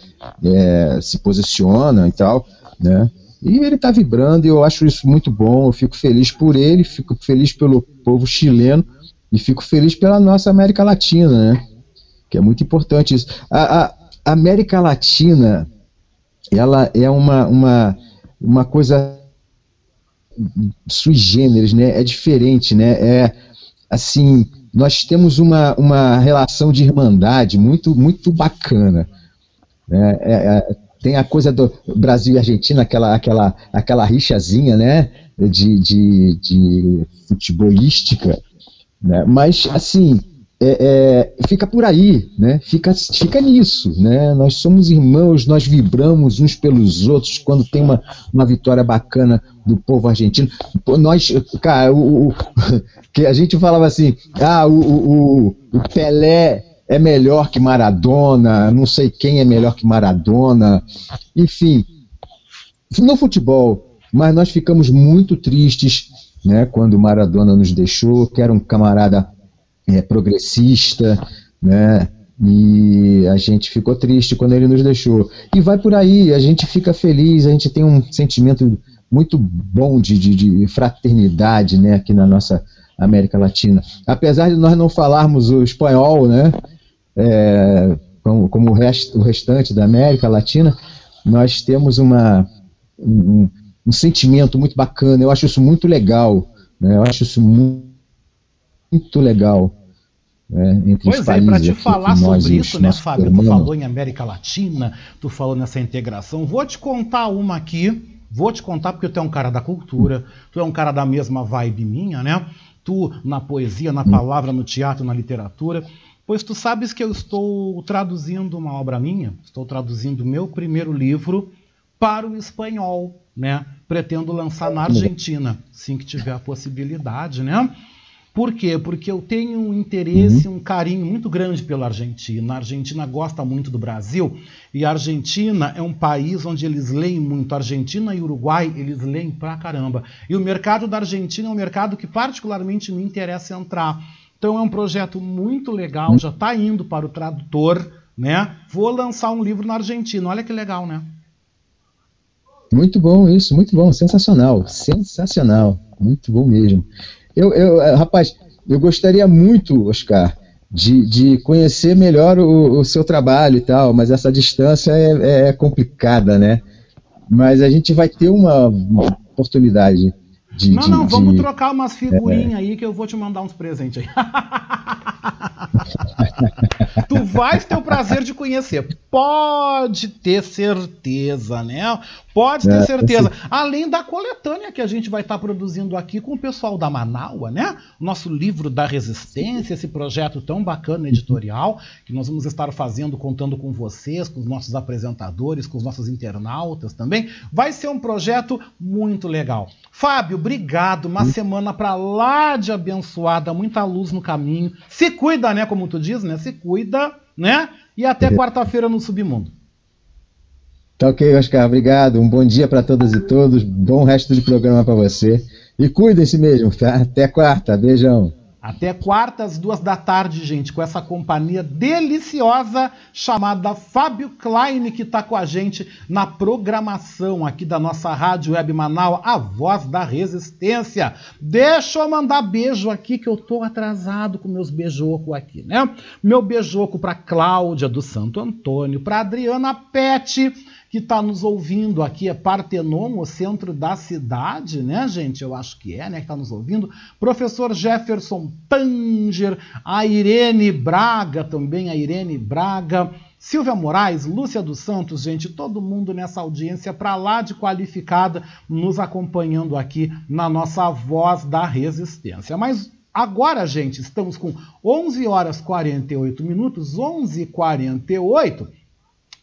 é, se posiciona e tal, né? E ele tá vibrando e eu acho isso muito bom. Eu fico feliz por ele, fico feliz pelo povo chileno e fico feliz pela nossa América Latina, né? Que é muito importante isso. A, a América Latina, ela é uma, uma, uma coisa sui generis, né? É diferente, né? É assim, nós temos uma, uma relação de irmandade muito, muito bacana. Né? É, é, tem a coisa do Brasil e Argentina, aquela, aquela, aquela rixazinha né? de, de, de futebolística, né? mas assim, é, é, fica por aí, né? Fica, fica nisso, né? Nós somos irmãos, nós vibramos uns pelos outros quando tem uma, uma vitória bacana do povo argentino. Nós, cara, o, o que a gente falava assim, ah, o, o, o Pelé é melhor que Maradona, não sei quem é melhor que Maradona, enfim, no futebol. Mas nós ficamos muito tristes, né? Quando Maradona nos deixou, que era um camarada é, progressista, né? E a gente ficou triste quando ele nos deixou. E vai por aí, a gente fica feliz, a gente tem um sentimento muito bom de, de, de fraternidade, né, aqui na nossa América Latina. Apesar de nós não falarmos o espanhol, né, é, como, como o, rest, o, restante da América Latina, nós temos uma, um, um, sentimento muito bacana. Eu acho isso muito legal. Né, eu acho isso muito muito legal. Né, entre pois os é, para te falar sobre isso, né, Fábio? Tu falou em América Latina, tu falou nessa integração. Vou te contar uma aqui, vou te contar porque tu é um cara da cultura, tu é um cara da mesma vibe minha, né? Tu na poesia, na palavra, no teatro, na literatura. Pois tu sabes que eu estou traduzindo uma obra minha, estou traduzindo meu primeiro livro para o espanhol, né? Pretendo lançar na Argentina, assim que tiver a possibilidade, né? Por quê? Porque eu tenho um interesse, uhum. um carinho muito grande pela Argentina. A Argentina gosta muito do Brasil e a Argentina é um país onde eles leem muito. A Argentina e Uruguai, eles leem pra caramba. E o mercado da Argentina é um mercado que particularmente me interessa entrar. Então é um projeto muito legal, já está indo para o tradutor, né? Vou lançar um livro na Argentina. Olha que legal, né? Muito bom isso, muito bom, sensacional, sensacional, muito bom mesmo. Eu, eu, eh, rapaz, eu gostaria muito, Oscar, de, de conhecer melhor o, o seu trabalho e tal, mas essa distância é, é complicada, né? Mas a gente vai ter uma, uma oportunidade de. Não, de, não, vamos de, trocar umas figurinhas é, aí que eu vou te mandar uns presentes aí. tu vais ter o prazer de conhecer. Pode ter certeza, né? Pode ter é, certeza. Além da coletânea que a gente vai estar tá produzindo aqui com o pessoal da Manaua, né? Nosso livro da resistência, esse projeto tão bacana editorial que nós vamos estar fazendo, contando com vocês, com os nossos apresentadores, com os nossos internautas também. Vai ser um projeto muito legal. Fábio, obrigado. Uma semana para lá de abençoada, muita luz no caminho. Se cuida, né? Como tu diz, né? Se cuida, né? E até quarta-feira no Submundo. Tá ok, Oscar, obrigado. Um bom dia para todas e todos. Bom resto de programa para você. E cuidem-se mesmo, tá? Até quarta. Beijão. Até quarta, às duas da tarde, gente, com essa companhia deliciosa chamada Fábio Klein, que está com a gente na programação aqui da nossa Rádio Web Manaus, a voz da resistência. Deixa eu mandar beijo aqui, que eu tô atrasado com meus beijocos aqui, né? Meu beijoco para Cláudia do Santo Antônio, para Adriana Pet que está nos ouvindo aqui é Partenon, o centro da cidade, né, gente? Eu acho que é, né, que está nos ouvindo. Professor Jefferson Tanger, a Irene Braga também, a Irene Braga. Silvia Moraes, Lúcia dos Santos, gente, todo mundo nessa audiência para lá de qualificada, nos acompanhando aqui na nossa voz da resistência. Mas Agora, gente, estamos com 11 horas 48 minutos, 11h48.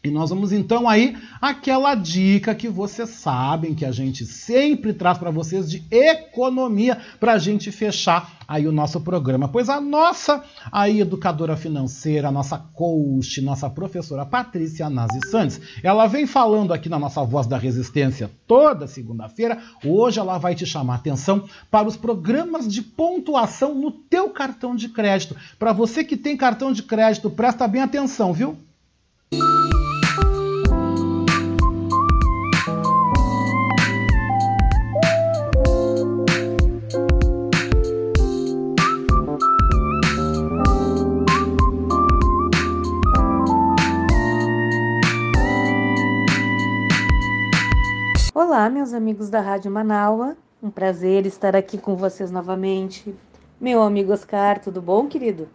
E nós vamos então aí aquela dica que vocês sabem que a gente sempre traz para vocês de economia para a gente fechar aí o nosso programa. Pois a nossa aí educadora financeira, a nossa coach, nossa professora Patrícia Nazi Santos, ela vem falando aqui na nossa Voz da Resistência toda segunda-feira. Hoje ela vai te chamar atenção para os programas de pontuação no teu cartão de crédito. Para você que tem cartão de crédito, presta bem atenção, viu? Olá, meus amigos da Rádio Manaua. Um prazer estar aqui com vocês novamente. Meu amigo Oscar, tudo bom, querido?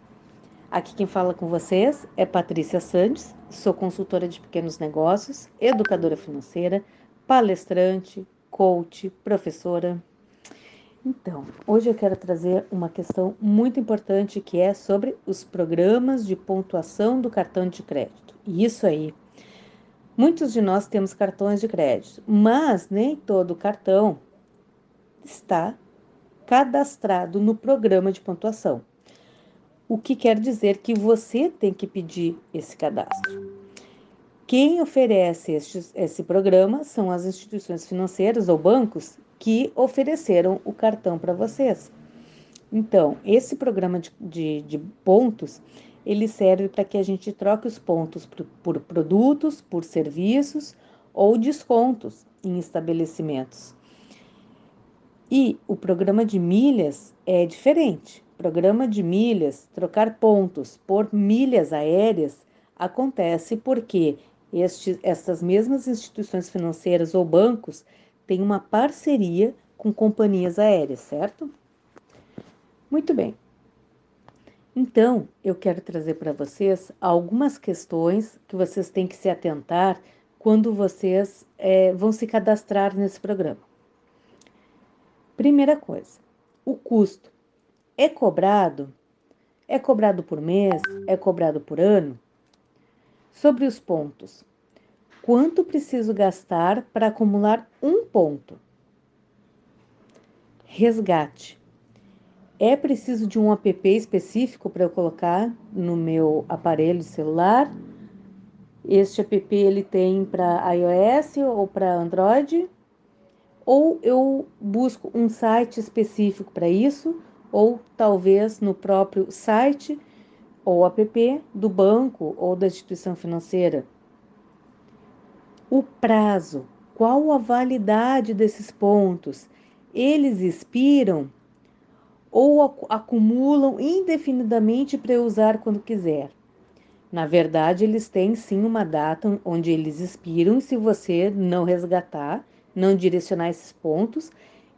Aqui quem fala com vocês é Patrícia Santos, sou consultora de pequenos negócios, educadora financeira, palestrante, coach, professora. Então, hoje eu quero trazer uma questão muito importante que é sobre os programas de pontuação do cartão de crédito. Isso aí, Muitos de nós temos cartões de crédito, mas nem todo cartão está cadastrado no programa de pontuação. O que quer dizer que você tem que pedir esse cadastro. Quem oferece este, esse programa são as instituições financeiras ou bancos que ofereceram o cartão para vocês. Então, esse programa de, de, de pontos ele serve para que a gente troque os pontos por, produtos, por serviços ou descontos em estabelecimentos. E o programa de milhas é diferente. Programa de milhas, trocar pontos por milhas aéreas, acontece porque este, essas mesmas instituições financeiras ou bancos têm uma parceria com companhias aéreas, certo? Muito bem. Então, eu quero trazer para vocês algumas questões que vocês têm que se atentar quando vocês é, vão se cadastrar nesse programa. Primeira coisa, o custo é cobrado? É cobrado por mês? É cobrado por ano? Sobre os pontos, quanto preciso gastar para acumular um ponto? Resgate é preciso de um app específico para eu colocar no meu aparelho celular. Este app ele tem para iOS ou para Android? Ou eu busco um site específico para isso, ou talvez no próprio site ou app do banco ou da instituição financeira. O prazo, qual a validade desses pontos? Eles expiram ou acumulam indefinidamente para usar quando quiser. Na verdade, eles têm sim uma data onde eles expiram e se você não resgatar, não direcionar esses pontos,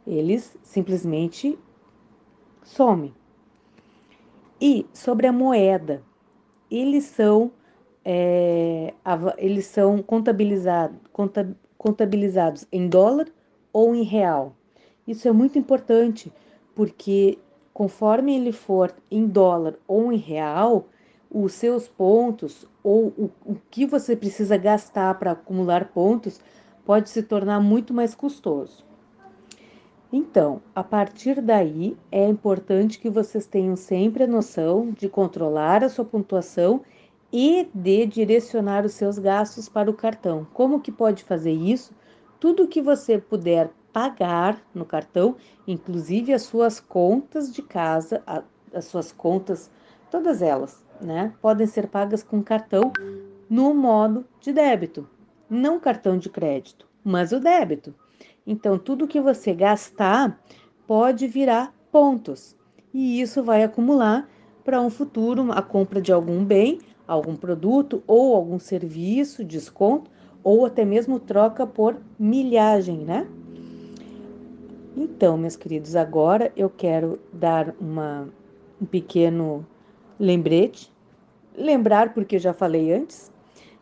eles simplesmente somem. E sobre a moeda, eles são é, eles são contabilizados, contabilizados em dólar ou em real. Isso é muito importante porque conforme ele for em dólar ou em real, os seus pontos ou o, o que você precisa gastar para acumular pontos pode se tornar muito mais custoso. Então, a partir daí, é importante que vocês tenham sempre a noção de controlar a sua pontuação e de direcionar os seus gastos para o cartão. Como que pode fazer isso? Tudo que você puder pagar no cartão, inclusive as suas contas de casa, as suas contas, todas elas, né? Podem ser pagas com cartão no modo de débito, não cartão de crédito, mas o débito. Então, tudo que você gastar pode virar pontos e isso vai acumular para um futuro a compra de algum bem, algum produto ou algum serviço, desconto ou até mesmo troca por milhagem, né? Então, meus queridos, agora eu quero dar uma, um pequeno lembrete. Lembrar, porque já falei antes,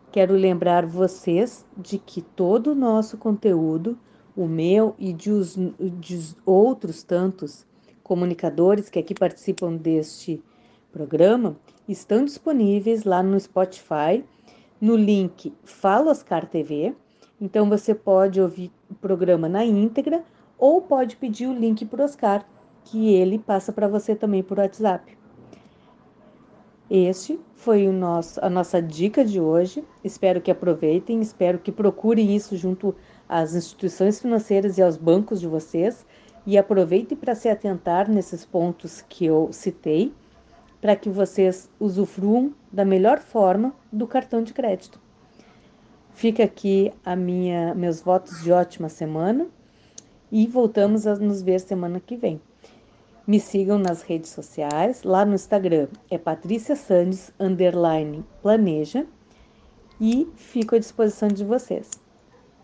quero lembrar vocês de que todo o nosso conteúdo, o meu e de, os, de outros tantos comunicadores que aqui participam deste programa estão disponíveis lá no Spotify, no link Fala Oscar TV. Então você pode ouvir o programa na íntegra ou pode pedir o link para Oscar, que ele passa para você também por WhatsApp. Este foi o nosso, a nossa dica de hoje. Espero que aproveitem, espero que procurem isso junto às instituições financeiras e aos bancos de vocês e aproveitem para se atentar nesses pontos que eu citei, para que vocês usufruam da melhor forma do cartão de crédito. Fica aqui a minha meus votos de ótima semana e voltamos a nos ver semana que vem. Me sigam nas redes sociais, lá no Instagram é Patrícia Sandes, underline planeja, e fico à disposição de vocês.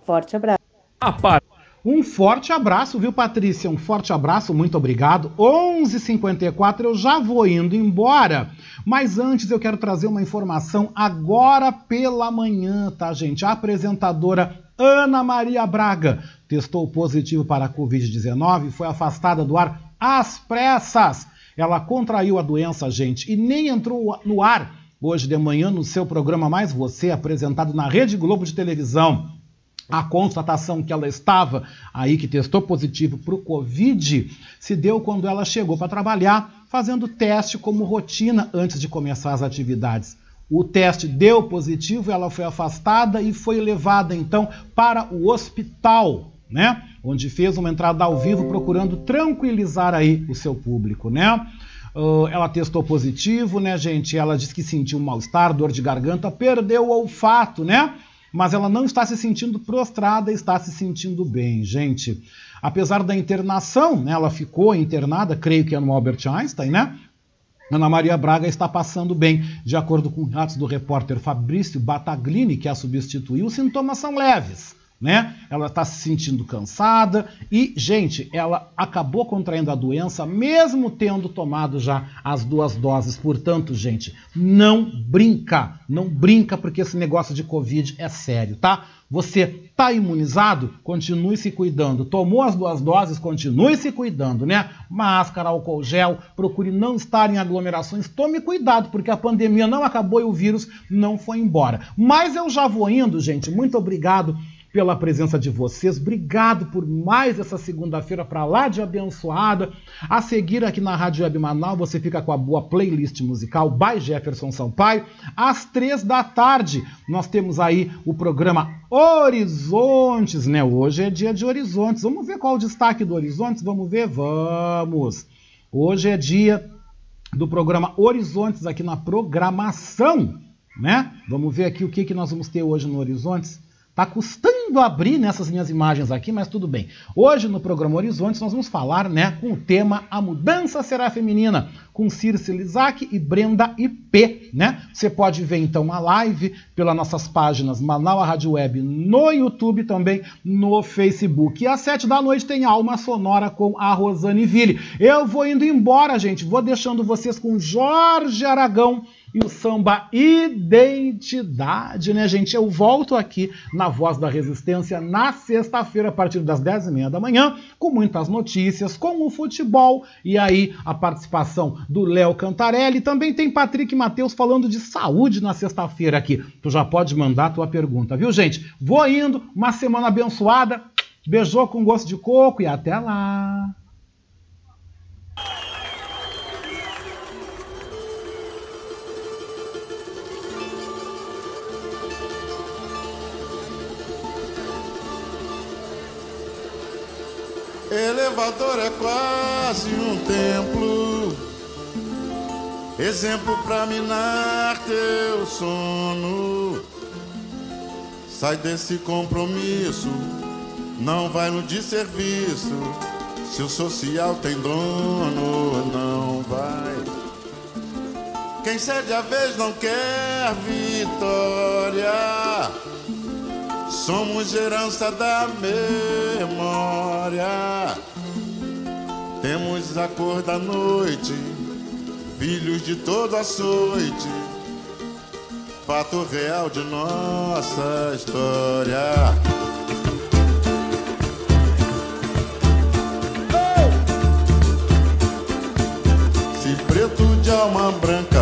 Forte abraço. Um forte abraço, viu, Patrícia? Um forte abraço, muito obrigado. 11h54, eu já vou indo embora. Mas antes eu quero trazer uma informação agora pela manhã, tá, gente? A apresentadora Ana Maria Braga testou positivo para a Covid-19 e foi afastada do ar às pressas. Ela contraiu a doença, gente, e nem entrou no ar hoje de manhã no seu programa Mais Você, apresentado na Rede Globo de televisão a constatação que ela estava aí, que testou positivo para o Covid, se deu quando ela chegou para trabalhar, fazendo teste como rotina antes de começar as atividades. O teste deu positivo, ela foi afastada e foi levada então para o hospital, né? Onde fez uma entrada ao vivo procurando tranquilizar aí o seu público, né? Uh, ela testou positivo, né, gente? Ela disse que sentiu mal-estar, dor de garganta, perdeu o olfato, né? mas ela não está se sentindo prostrada, está se sentindo bem, gente. Apesar da internação, né, ela ficou internada, creio que é no Albert Einstein, né? Ana Maria Braga está passando bem. De acordo com relatos do repórter Fabrício Bataglini, que a substituiu, os sintomas são leves né? Ela está se sentindo cansada e, gente, ela acabou contraindo a doença mesmo tendo tomado já as duas doses. Portanto, gente, não brinca, não brinca porque esse negócio de Covid é sério, tá? Você está imunizado? Continue se cuidando. Tomou as duas doses? Continue se cuidando, né? Máscara, álcool gel, procure não estar em aglomerações. Tome cuidado, porque a pandemia não acabou e o vírus não foi embora. Mas eu já vou indo, gente. Muito obrigado pela presença de vocês. Obrigado por mais essa segunda-feira para lá de abençoada. A seguir aqui na Rádio Web Manaus, você fica com a boa playlist musical by Jefferson Sampaio. Às três da tarde, nós temos aí o programa Horizontes, né? Hoje é dia de Horizontes. Vamos ver qual o destaque do Horizontes? Vamos ver? Vamos! Hoje é dia do programa Horizontes aqui na programação, né? Vamos ver aqui o que, que nós vamos ter hoje no Horizontes. Tá custando abrir nessas minhas imagens aqui, mas tudo bem. Hoje no programa Horizontes nós vamos falar, né, com o tema A Mudança Será Feminina, com Circe Lizac e Brenda IP, né? Você pode ver então a live pelas nossas páginas Manaus Rádio Web no YouTube também no Facebook. E às sete da noite tem Alma Sonora com a Rosane Ville. Eu vou indo embora, gente. Vou deixando vocês com Jorge Aragão e o samba Identidade, né, gente? Eu volto aqui na Voz da Resistência na sexta-feira, a partir das 10h30 da manhã, com muitas notícias, com o futebol e aí a participação do Léo Cantarelli. Também tem Patrick Matheus falando de saúde na sexta-feira aqui. Tu já pode mandar tua pergunta, viu, gente? Vou indo, uma semana abençoada. Beijou com gosto de coco e até lá! Elevador é quase um templo, exemplo pra minar teu sono. Sai desse compromisso, não vai no desserviço. Se o social tem dono, não vai. Quem cede a vez não quer vitória. Somos herança da memória. Temos a cor da noite, filhos de todo açoite. Fato real de nossa história. alma branca